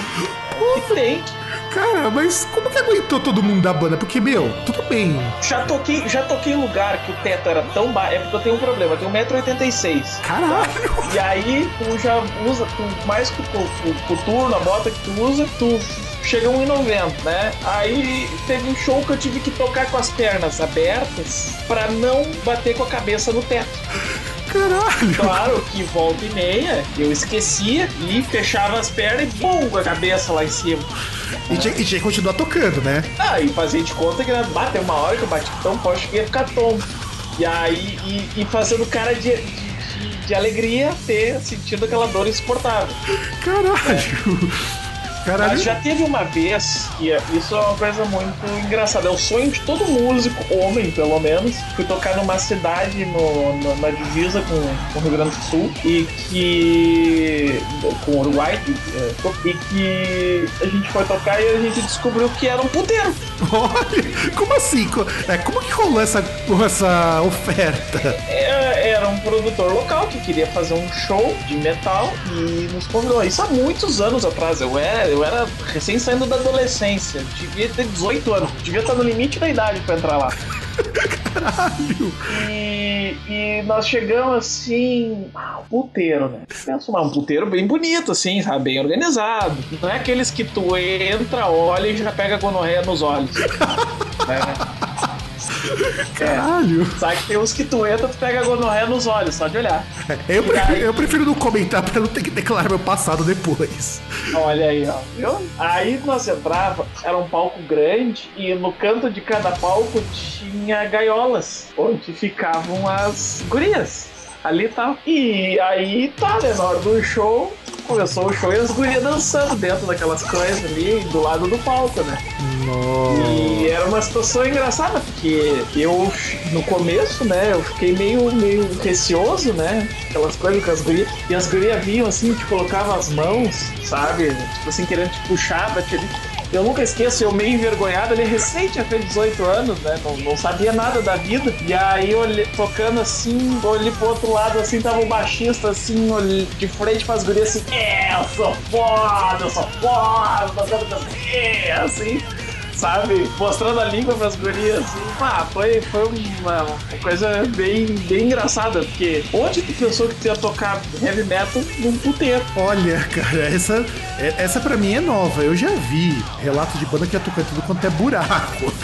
O que tem? Cara, mas como que aguentou todo mundo da banda? Porque, meu, tudo bem. Já toquei, já toquei em lugar que o teto era tão baixo. É porque eu tenho um problema, eu tenho 1,86m. Caralho! Tá? E aí, tu já usa, tu, mais que o coturno, a bota que tu usa, tu chega a 1,90, né? Aí teve um show que eu tive que tocar com as pernas abertas para não bater com a cabeça no teto. Caralho! Claro que volta e meia eu esquecia e fechava as pernas e bum, com a cabeça lá em cima. E tinha, e tinha que continuar tocando, né? Ah, e fazia de conta que bateu uma hora que eu bati tão forte que ia ficar tom. E aí, e, e fazendo cara de, de, de alegria ter sentido aquela dor insuportável. Caralho. Caralho. Mas já teve uma vez, e isso é uma coisa muito engraçada, é o sonho de todo músico, homem pelo menos, que tocar numa cidade no, no- na divisa com, com o Rio Grande do Sul e que. com o Uruguai, é, e que a gente foi tocar e a gente descobriu que era um puteiro. *laughs* Olha, como assim? É, como que rolou essa, essa oferta? É, Era um produtor local que queria fazer um show de metal e nos convidou. Isso há muitos anos atrás. Eu era, eu era recém saindo da adolescência. Devia ter 18 anos. Devia estar no limite da idade pra entrar lá. Caralho. E, e nós chegamos assim. Ah, um puteiro, né? Pensa, mas um puteiro bem bonito, assim, sabe? Bem organizado. Não é aqueles que tu entra, olha e já pega gonorreia nos olhos. *laughs* É. Caralho. Sabe que tem uns que tu entra, tu pega gonorreia nos olhos, só de olhar. Eu prefiro, eu prefiro não comentar pra não ter que declarar meu passado depois. Olha aí, ó. Viu? Aí nós entrava, era um palco grande e no canto de cada palco tinha gaiolas, onde ficavam as gurias. Ali tá. E aí tá, né? Na hora do show, começou o show e as gurias dançando dentro daquelas coisas ali, do lado do palco, né? Nossa. E era uma situação engraçada, porque eu, no começo, né, eu fiquei meio, meio receoso, né? Aquelas coisas com as gurias. E as gurias vinham assim, te colocavam as mãos, sabe? Tipo assim, querendo te puxar pra te. Eu nunca esqueço, eu meio envergonhado, ele recém tinha feito 18 anos, né? Não, não sabia nada da vida. E aí, olhei, tocando assim, olhei pro outro lado, assim, tava o baixista, assim, de frente pras gurias, assim, é, eu sou foda, eu sou foda, tocando com as gurias, assim sabe? Mostrando a língua pras gurias, assim. Ah, foi, foi uma, uma coisa bem, bem engraçada, porque onde tu pensou que tu ia tocar heavy metal num puteiro? Olha, cara, essa, é- essa pra mim é nova. Eu já vi relatos de banda que ia tocar tudo quanto é buraco. *laughs*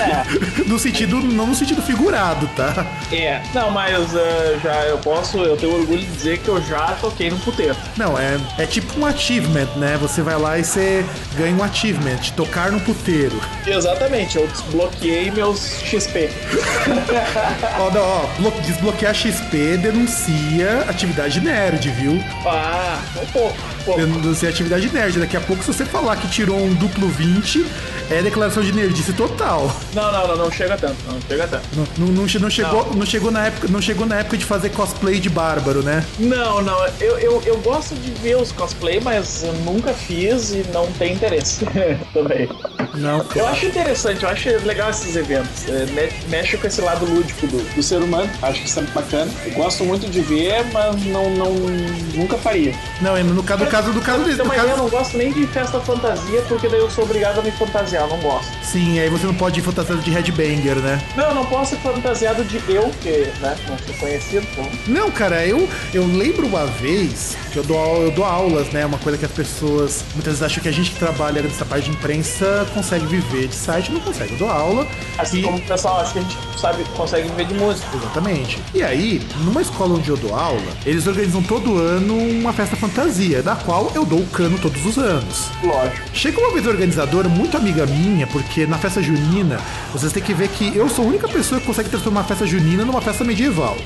É. No sentido, não no sentido figurado, tá? É, não, mas eh, já eu posso, eu tenho orgulho de dizer que eu já toquei num puteiro. Não, é, é tipo um achievement, né? Você vai lá e você ganha um achievement, tocar no puteiro. Exatamente, eu desbloqueei meus XP. Ó, não, ó, blo- desbloquear XP denuncia atividade nerd, viu? Ah, um pouco, um pouco. Denuncia atividade nerd. Daqui a pouco, se você falar que tirou um duplo 20, é declaração de nerdice total. Não, não, não, não chega tanto, não chega tanto. Não, não, não não chegou, não. chegou na época, não chegou na época de fazer cosplay de bárbaro, né? Não, não, eu, eu, eu gosto de ver os cosplay, mas eu nunca fiz e não tem interesse *laughs* também. Não. Eu acho interessante, eu acho legal esses eventos. É, me- mexe com esse lado lúdico do, do ser humano. Acho que isso é bacana. Eu gosto muito de ver, mas não, não nunca faria. Não, no caso, no caso do caso desse, Então, mas eu caso, não gosto nem de festa fantasia, porque daí eu sou obrigado a me fantasiar, não gosto. sim, aí você não pode ir fantasiado de headbanger, né? Não, eu não posso ser fantasiado de eu, porque né, não sou conhecido, então. Não, cara, eu, eu lembro uma vez que eu dou, eu dou aulas, né? Uma coisa que as pessoas muitas vezes acham que a gente que trabalha nessa parte de imprensa consegue viver de site, não consegue. Dou aula Assim e. como o pessoal acha que a gente sabe, consegue viver de música. Exatamente. E aí, numa escola onde eu dou aula, eles organizam todo ano uma festa fantasia, da qual eu dou o cano todos os anos. Lógico. Chega uma vez a organizadora, muito amiga minha, porque na festa junina, vocês têm que ver que eu sou a única pessoa que consegue transformar a festa junina numa festa medieval.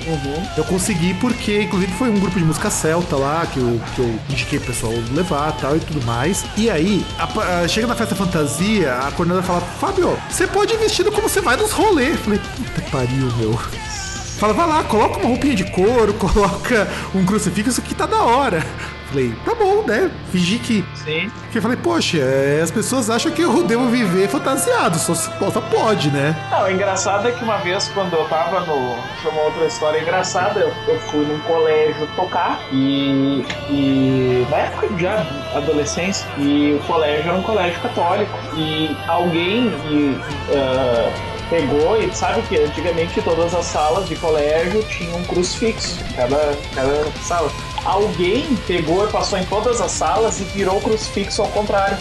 Eu consegui porque, inclusive, foi um grupo de música celta lá, que eu, que eu indiquei pro pessoal levar tal e tudo mais. E aí, a- a- chega na festa fantasia, a coordenadora fala, Fábio, você pode ir vestido como você vai nos rolês. Falei, puta pariu, meu. Fala, vai lá, coloca uma roupinha de couro, *laughs* coloca um crucifixo que tá da hora. Falei, tá bom, né? Fingi que Sim. porque eu falei, poxa, é, as pessoas acham que eu devo viver fantasiado, só, se- só pode, né? Não, o engraçado é que uma vez, quando eu tava no. Foi uma outra história engraçada, eu, eu fui num colégio tocar e. e na época já adolescência, e o colégio era um colégio católico. E alguém e, ah, pegou e sabe que antigamente todas as salas de colégio tinham um crucifixo, cada, cada sala. Alguém pegou e passou em todas as salas e virou o crucifixo ao contrário.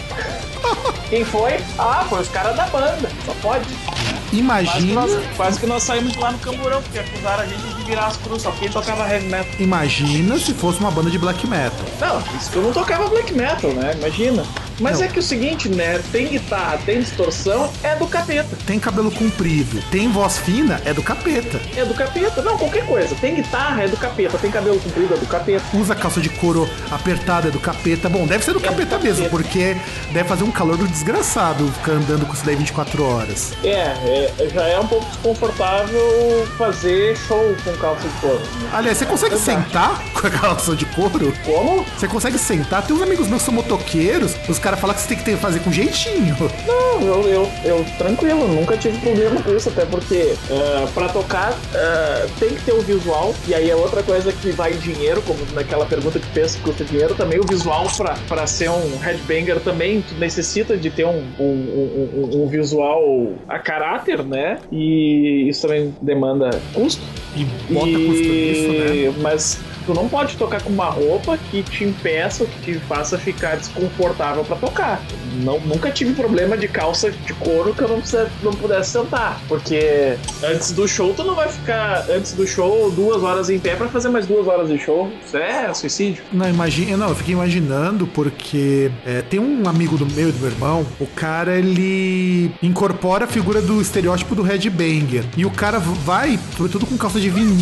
*laughs* Quem foi? Ah, foi os caras da banda. Só pode. Quase que, Imagina, nós, quase que nós saímos lá no camburão, porque acusaram a gente de virar as cruzes, só quem tocava heavy metal. imagina se fosse uma banda de black metal. Não, isso que eu não tocava black metal, né? Imagina. Mas Não. é que o seguinte, né? Tem guitarra, tem distorção, é do capeta. Tem cabelo comprido, tem voz fina, é do capeta. É do capeta. Não, qualquer coisa. Tem guitarra, é do capeta. Tem cabelo comprido, é do capeta. Usa calça de couro apertada, é do capeta. Bom, deve ser do É do capeta capeta. mesmo, porque deve fazer um calor do desgraçado ficar andando com isso daí 24 horas. É, é, já é um pouco desconfortável fazer show com calça de couro. Aliás, você consegue Exato. sentar com a calça de couro? Como? Você consegue sentar? Tem uns amigos meus que são motoqueiros, os caras falam que você tem que ter- fazer com jeitinho. Não, eu, eu, eu tranquilo, nunca tive problema com isso, até porque ah, pra tocar ah, tem que ter o visual, e aí é outra coisa que vai dinheiro, como naquela pergunta que fez que custa dinheiro, também o visual pra, pra ser um headbanger também, tu necessita de ter um, um, um, um- um visual a caráter, né? E isso também demanda custo. E bota custo nisso, né? Mas tu não pode tocar com uma roupa que te impeça, que te faça ficar desconfortável pra tocar. Não, nunca tive problema de calça de couro que eu não, precisa, não pudesse sentar. Porque antes do show, tu não vai ficar antes do show duas horas em pé pra fazer mais duas horas de show. Isso é suicídio. Não, imagina, não, eu fiquei imaginando porque é, tem um amigo do meu e do meu irmão, o cara ele incorpora a figura do estereótipo do headbanger. E o cara vai, sobretudo com calça de vinil,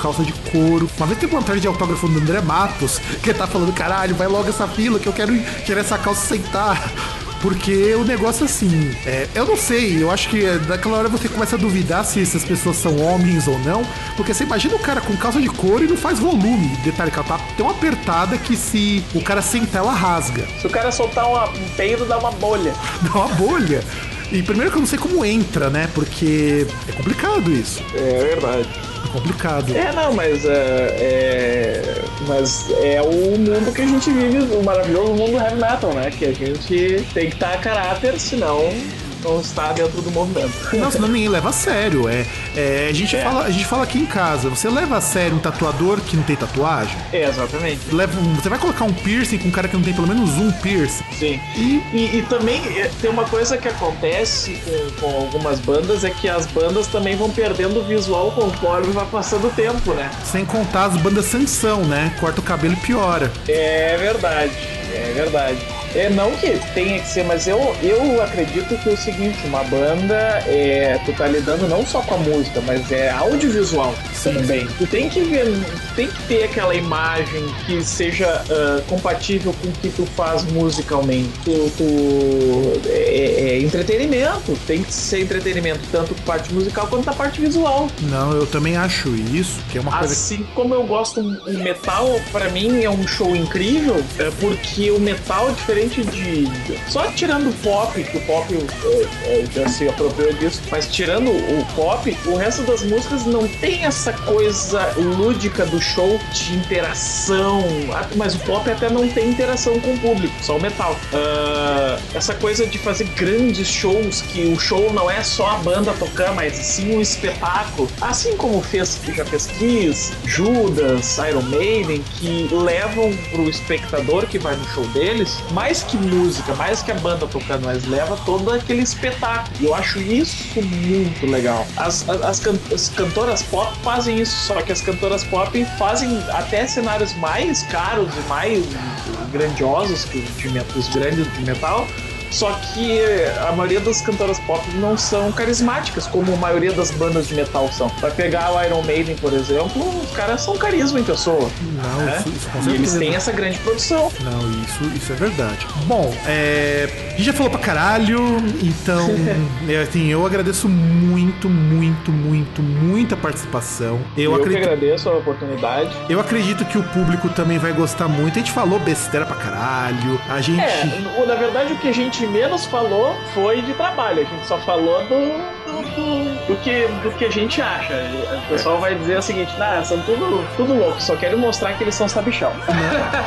calça de couro. Uma vez teve uma tarde de autógrafo do André Matos, que ele tá falando, caralho, vai logo essa fila que eu quero tirar essa calça e sentar. Porque o negócio assim, é, eu não sei, eu acho que é, naquela hora você começa a duvidar se essas pessoas são homens ou não, porque você imagina o cara com calça de couro e não faz volume. Detalhe que ela tá tão apertada que se o cara sentar, ela rasga. Se o cara soltar uma- um peido, dá uma bolha. *laughs* Dá uma bolha. E primeiro que eu não sei como entra, né? Porque é complicado isso. É verdade. Complicado. É, não, mas é, é- Mas é o mundo que a gente vive, o maravilhoso mundo do heavy metal, né? Que a gente tem que estar a caráter, senão não está dentro do movimento. *laughs* Não, senão ninguém leva a sério. É, é, a, gente É. fala, a gente fala aqui em casa, você leva a sério um tatuador que não tem tatuagem? É, exatamente. Leva um- você vai colocar um piercing com um cara que não tem pelo menos um piercing? Sim. E E, e também é, tem uma coisa que acontece com, com algumas bandas, é que as bandas também vão perdendo o visual conforme vai passando o tempo, né? sem contar as bandas sanção, né? Corta o cabelo e piora. É verdade, é verdade. É não que tenha que ser, mas eu, eu acredito que é o seguinte, uma banda é, tu tá lidando não só com a música, mas é audiovisual também. Tu tem que ver, tem que ter aquela imagem que seja ah, compatível com o que tu faz musicalmente. Tu, tu- é, é entretenimento, tem que ser entretenimento tanto parte musical quanto da parte visual. Não, eu também acho isso, que é uma coisa Assim como eu gosto, o metal pra mim é um show incrível, é porque o metal, diferente de. Só tirando o pop, que o pop é, é, já se apropriou disso, mas tirando o pop, o resto das músicas não tem essa coisa lúdica do show de interação. Ah, Mas o pop até não tem interação com o público, só o metal. Ah, essa coisa de fazer grandes shows, que o show não é só a banda tocar, mas sim um espetáculo. Assim como fez, já fez Kiss, Judas, Iron Maiden, que levam pro espectador que vai no show deles, mais que música, mais que a banda tocando, mas leva todo aquele espetáculo. E eu acho isso muito legal. As, as, as can- as cantoras pop fazem isso, só que as cantoras pop fazem até cenários mais caros e mais grandiosos que os grandes de metal. Só que a maioria das cantoras pop não são carismáticas, como a maioria das bandas de metal são. Vai pegar o Iron Maiden, por exemplo, os caras são carisma em pessoa. Não, né? isso, isso com E eles certeza. têm essa grande produção. Não, isso, isso é verdade. Bom, é, a gente já falou pra caralho, então, *laughs* é, assim, eu agradeço muito, muito, muito, muita participação. Eu, Eu, que acredito, agradeço a oportunidade. eu acredito que o público também vai gostar muito. A gente falou besteira pra caralho, a gente... É, na verdade o que a gente menos falou foi de trabalho, a gente só falou do, do, que, do que a gente acha. O pessoal vai dizer o seguinte, nah, são tudo, tudo louco, só quero mostrar que eles são sabichão.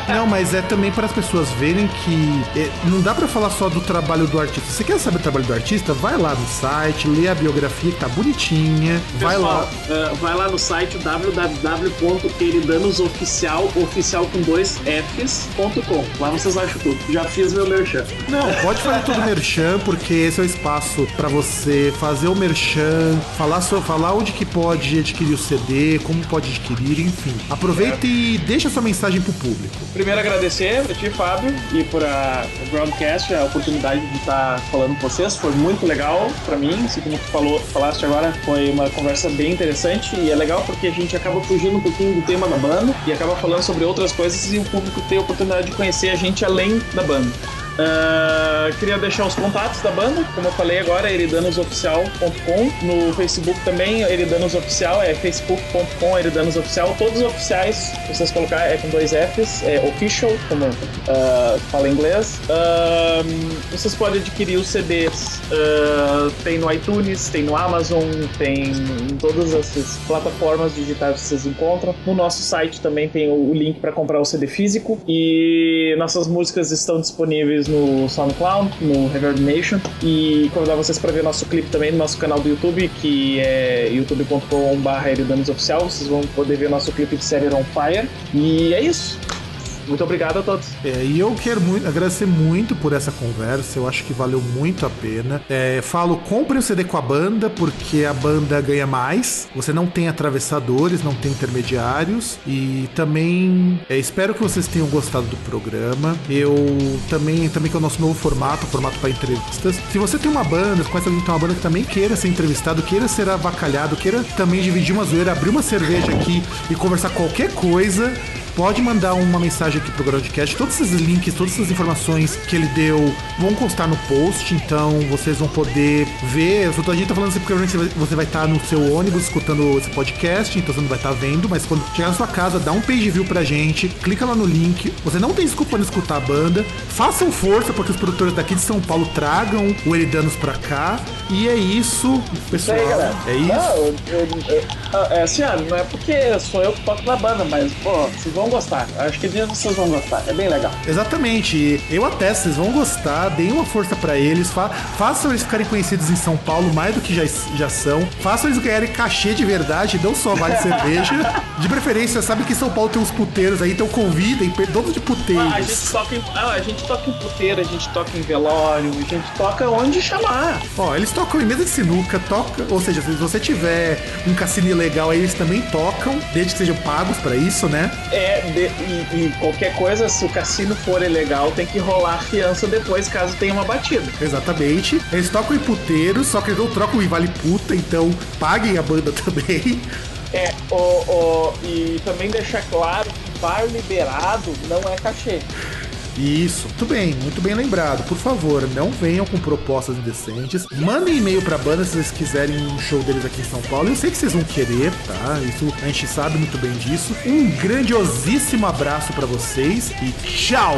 Não, mas é também para as pessoas verem que é, não dá pra falar só do trabalho do artista. Você quer saber o trabalho do artista? Vai lá no site, lê a biografia que tá bonitinha. Vai lá. Eh, vai lá no site www.queridanosoficial, oficial com dois Fs.com. Lá vocês acham tudo. Já fiz meu merchan. Não, pode fazer todo o merchan, porque esse é o espaço pra você fazer o merchan, falar, so, falar onde que pode adquirir o CD, como pode adquirir, enfim. Aproveita e deixa sua mensagem pro público. Primeiro agradecer pra ti, Fábio, e por a, Groundcast, a oportunidade de estar falando com vocês. Foi muito legal pra mim, assim como tu falou, falaste agora, foi uma conversa bem interessante e é legal porque a gente acaba fugindo um pouquinho do tema da banda e acaba falando sobre outras coisas e o público tem a oportunidade de conhecer a gente além da banda. Uh, queria deixar os contatos da banda, como eu falei agora, eridanosoficial.com. No Facebook também, Eridanos Oficial, é facebook.com Eridanos Oficial. Todos os oficiais, vocês colocar é com dois Fs, é official, como uh, fala em inglês. Uh, vocês podem adquirir os CDs, tem no iTunes, tem no Amazon, tem em todas essas plataformas digitais que vocês encontram. No nosso site também tem o link para comprar o CD físico e nossas músicas estão disponíveis no SoundCloud, no Reverb Nation. E convidar vocês para ver nosso clipe também no nosso canal do YouTube, que é youtube.com.br. Vocês vão poder ver nosso clipe de série On Fire. E é isso. Muito obrigado a todos. É, e eu quero muito, agradecer muito por essa conversa, eu acho que valeu muito a pena. É, falo, compre o CD com a banda, porque a banda ganha mais. Você não tem atravessadores, não tem intermediários. E também é, espero que vocês tenham gostado do programa. Eu também, também que é o nosso novo formato, formato para entrevistas. Se você tem uma banda, conhece alguém que tem uma banda que também queira ser entrevistado, queira ser avacalhado, queira também dividir uma zoeira, abrir uma cerveja aqui e conversar qualquer coisa, pode mandar uma mensagem aqui pro Groundcast. Todos esses links, todas essas informações que ele deu vão constar no post, então vocês vão poder ver. Eu só, a gente tá falando assim porque você vai estar tá no seu ônibus escutando esse podcast, então você não vai estar tá vendo, mas quando chegar na sua casa, dá um page view pra gente, clica lá no link. Você não tem desculpa não escutar a banda. Façam força porque os produtores daqui de São Paulo tragam o Eridanos pra cá. E é isso, pessoal. Isso aí, é isso. Não, eu, eu, eu, é assim, não é porque sou eu que toco na banda, mas, pô, vocês vão gostar. Acho que vocês vão gostar. É bem legal. Exatamente. Eu até, vocês vão gostar. Deem uma força para eles. Fa façam eles ficarem conhecidos em São Paulo mais do que já, já são. Façam eles ganharem cachê de verdade, não só vale *laughs* cerveja. De preferência, sabe que São Paulo tem uns puteiros aí, então convidem, dono de puteiros. Ah, a gente toca em, ah, a gente toca em puteiro, a gente toca em velório, a gente toca onde chamar. Ó, eles tocam em mesa de sinuca, toca, ou seja, se você tiver um cassino legal aí, eles também tocam, desde que sejam pagos para isso, né? É, de, e, e, qualquer coisa, se o cassino for ilegal, tem que rolar fiança depois, caso tenha uma batida. Exatamente. Eles tocam em puteiros, só que eles não trocam em vale puta, então paguem a banda *laughs* também. É, o, o, e também deixar claro que bar liberado não é cachê. Isso, muito bem, muito bem lembrado. Por favor, não venham com propostas indecentes. Mandem e-mail pra banda se vocês quiserem um show deles aqui em São Paulo. Eu sei que vocês vão querer, tá? Isso a gente sabe muito bem disso. Um grandiosíssimo abraço para vocês e tchau!